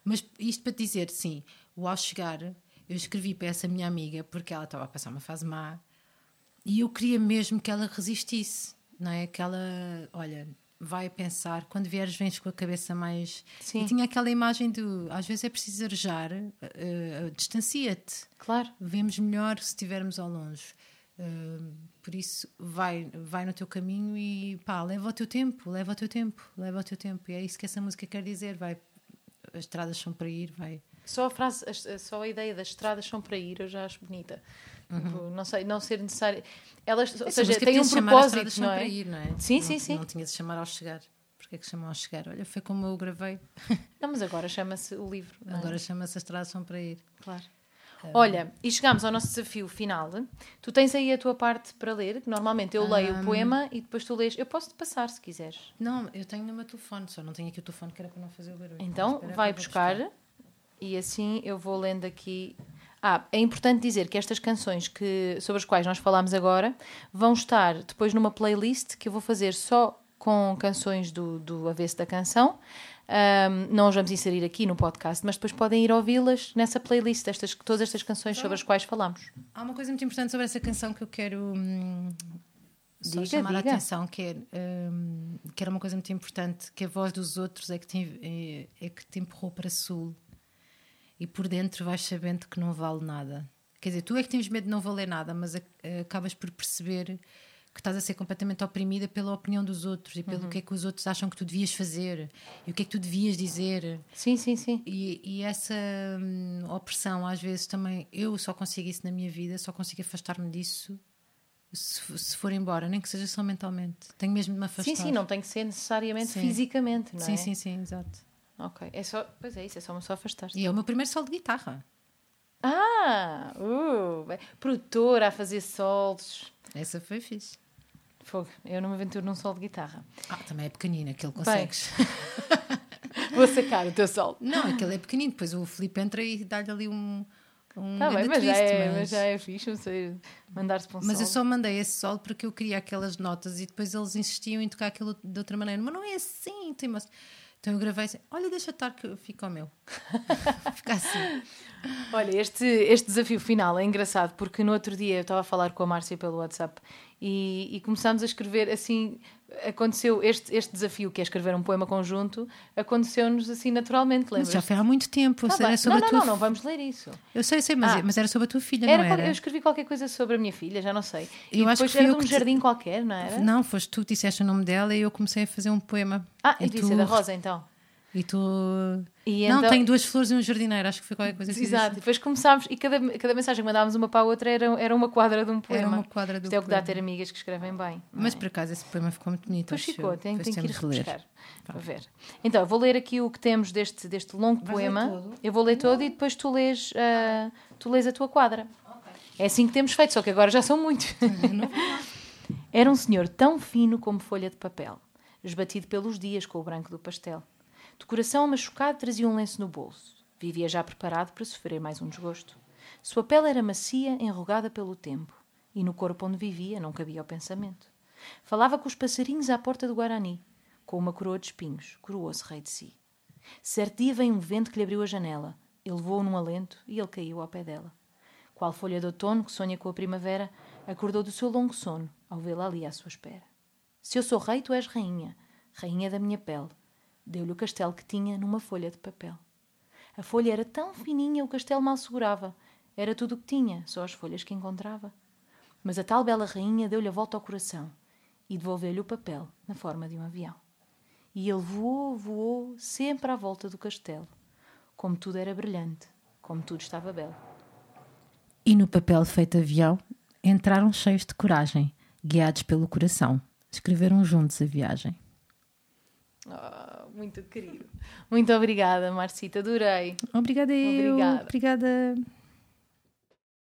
mas isto para te dizer, sim, o ao chegar, eu escrevi para essa minha amiga porque ela estava a passar uma fase má e eu queria mesmo que ela resistisse, não é? Que ela, olha, vai pensar, quando vieres, vens com a cabeça mais. Sim. E tinha aquela imagem do às vezes é preciso arejar, eh, distancia-te Claro. vemos melhor se estivermos ao longe. Uh, por isso, vai, vai no teu caminho e pá, leva o teu tempo, leva o teu tempo, leva o teu tempo. E é isso que essa música quer dizer. Vai, as estradas são para ir, vai. Só a frase, as- só a ideia das estradas são para ir, eu já acho bonita. Uhum. Tipo, não sei, não ser necessário. Elas, ou seja, tem um propósito, não é? para ir, não é? Sim, não, sim, sim. Não tinha de chamar ao chegar. Porquê é que se chamou ao chegar? Olha, foi como eu gravei. Não, mas agora chama-se o livro. é? Agora chama-se As estradas são para ir. Claro. Olha, e chegamos ao nosso desafio final. Tu tens aí a tua parte para ler, que normalmente eu leio o poema e depois tu lês. Eu posso te passar se quiseres. Não, eu tenho no meu telefone, só não tenho aqui o telefone que era para não fazer o barulho. Então, vai vou buscar, e assim eu vou lendo aqui. Ah, é importante dizer que estas canções que, sobre as quais nós falámos agora vão estar depois numa playlist que eu vou fazer só com canções do, do avesso da canção. Ahm, não as vamos inserir aqui no podcast, mas depois podem ir ouvi-las nessa playlist, estas, todas estas canções sobre as quais falámos. Há uma coisa muito importante sobre essa canção que eu quero hum, Diga, chamar diga. a atenção, que, é, hum, que era uma coisa muito importante, que a voz dos outros é que te, é, é que te empurrou para sul. E por dentro vais sabendo que não vale nada. Quer dizer, tu é que tens medo de não valer nada, mas acabas por perceber que estás a ser completamente oprimida pela opinião dos outros e Uhum. pelo que é que os outros acham que tu devias fazer e o que é que tu devias dizer. Sim, sim, sim. E, e essa hum, opressão, às vezes também, eu só consigo isso na minha vida, só consigo afastar-me disso se, se for embora, nem que seja só mentalmente. Tenho mesmo de me afastar. Sim, sim, não tem que ser necessariamente Sim. fisicamente, não é? Sim, sim, sim, exato. Ok, é só, pois é isso, é só uma só afastar-se. E é o meu primeiro solo de guitarra. Ah, uh, bem, produtora a fazer solos. Essa foi fixe. Fogo, eu não me aventuro num solo de guitarra. Ah, também é pequenino, aquele consegues. Vou sacar o teu solo. Não, aquele é pequenino, depois o Filipe entra e dá-lhe ali um. um Tá bem, mas já, é, mas- mas já é fixe, não sei, mandar-se para um Mas eu só mandei esse solo porque eu queria aquelas notas e depois eles insistiam em tocar aquilo de outra maneira. Mas não é assim, tem uma- Então eu gravei assim: olha, deixa estar que fica ao meu. Fica assim. Olha, este, este desafio final é engraçado porque no outro dia eu estava a falar com a Márcia pelo WhatsApp e, e começámos a escrever assim. Aconteceu este, este desafio, que é escrever um poema conjunto, aconteceu-nos assim naturalmente, Mas lembras? já foi há muito tempo. Tá era sobre não, a não, tua não, vamos ler isso. Eu sei, sei, mas, Ah. mas era sobre a tua filha, Era não era? Eu escrevi qualquer coisa sobre a minha filha, já não sei. E Eu acho depois que era de um te- jardim qualquer, não era? Não, foste tu que disseste o nome dela e eu comecei a fazer um poema. Ah, e disse, é da Rosa então. E tu. E não, então- tenho duas flores e um jardineiro, acho que foi qualquer coisa assim. Exato, e depois começámos, e cada, cada mensagem que mandávamos uma para a outra era, era uma quadra de um poema. Era uma quadra do Isto é o que dá a ter amigas que escrevem bem. não Mas é? por acaso esse poema ficou muito bonito. Acho ficou, Depois tenho que ir temos de ler. rebuscar para ver. Então, eu vou ler aqui o que temos deste, deste longo Vais poema. Eu vou ler todo e depois tu lês, ah, tu lês a tua quadra. É assim que temos feito, só que agora já são muitos. Era um senhor tão fino como folha de papel, esbatido pelos dias com o branco do pastel. De coração machucado, trazia um lenço no bolso. Vivia já preparado para sofrer mais um desgosto. Sua pele era macia, enrugada pelo tempo, e no corpo onde vivia não cabia o pensamento. Falava com os passarinhos à porta do Guarani. Com uma coroa de espinhos, coroou-se rei de si. Certo dia um vento que lhe abriu a janela. Ele voou num alento e ele caiu ao pé dela. Qual folha de outono que sonha com a primavera, acordou do seu longo sono ao vê-la ali à sua espera. Se eu sou rei, tu és rainha, rainha da minha pele. Deu-lhe o castelo que tinha numa folha de papel. A folha era tão fininha, o castelo mal segurava. Era tudo o que tinha, só as folhas que encontrava. Mas a tal bela rainha deu-lhe a volta ao coração e devolveu-lhe o papel na forma de um avião. E ele voou, voou, sempre à volta do castelo. Como tudo era brilhante, como tudo estava belo. E no papel feito avião, entraram cheios de coragem, guiados pelo coração. Escreveram juntos a viagem. Ah, muito querido. Muito obrigada, Marcita, adorei. Obrigada eu. Obrigada. Obrigada.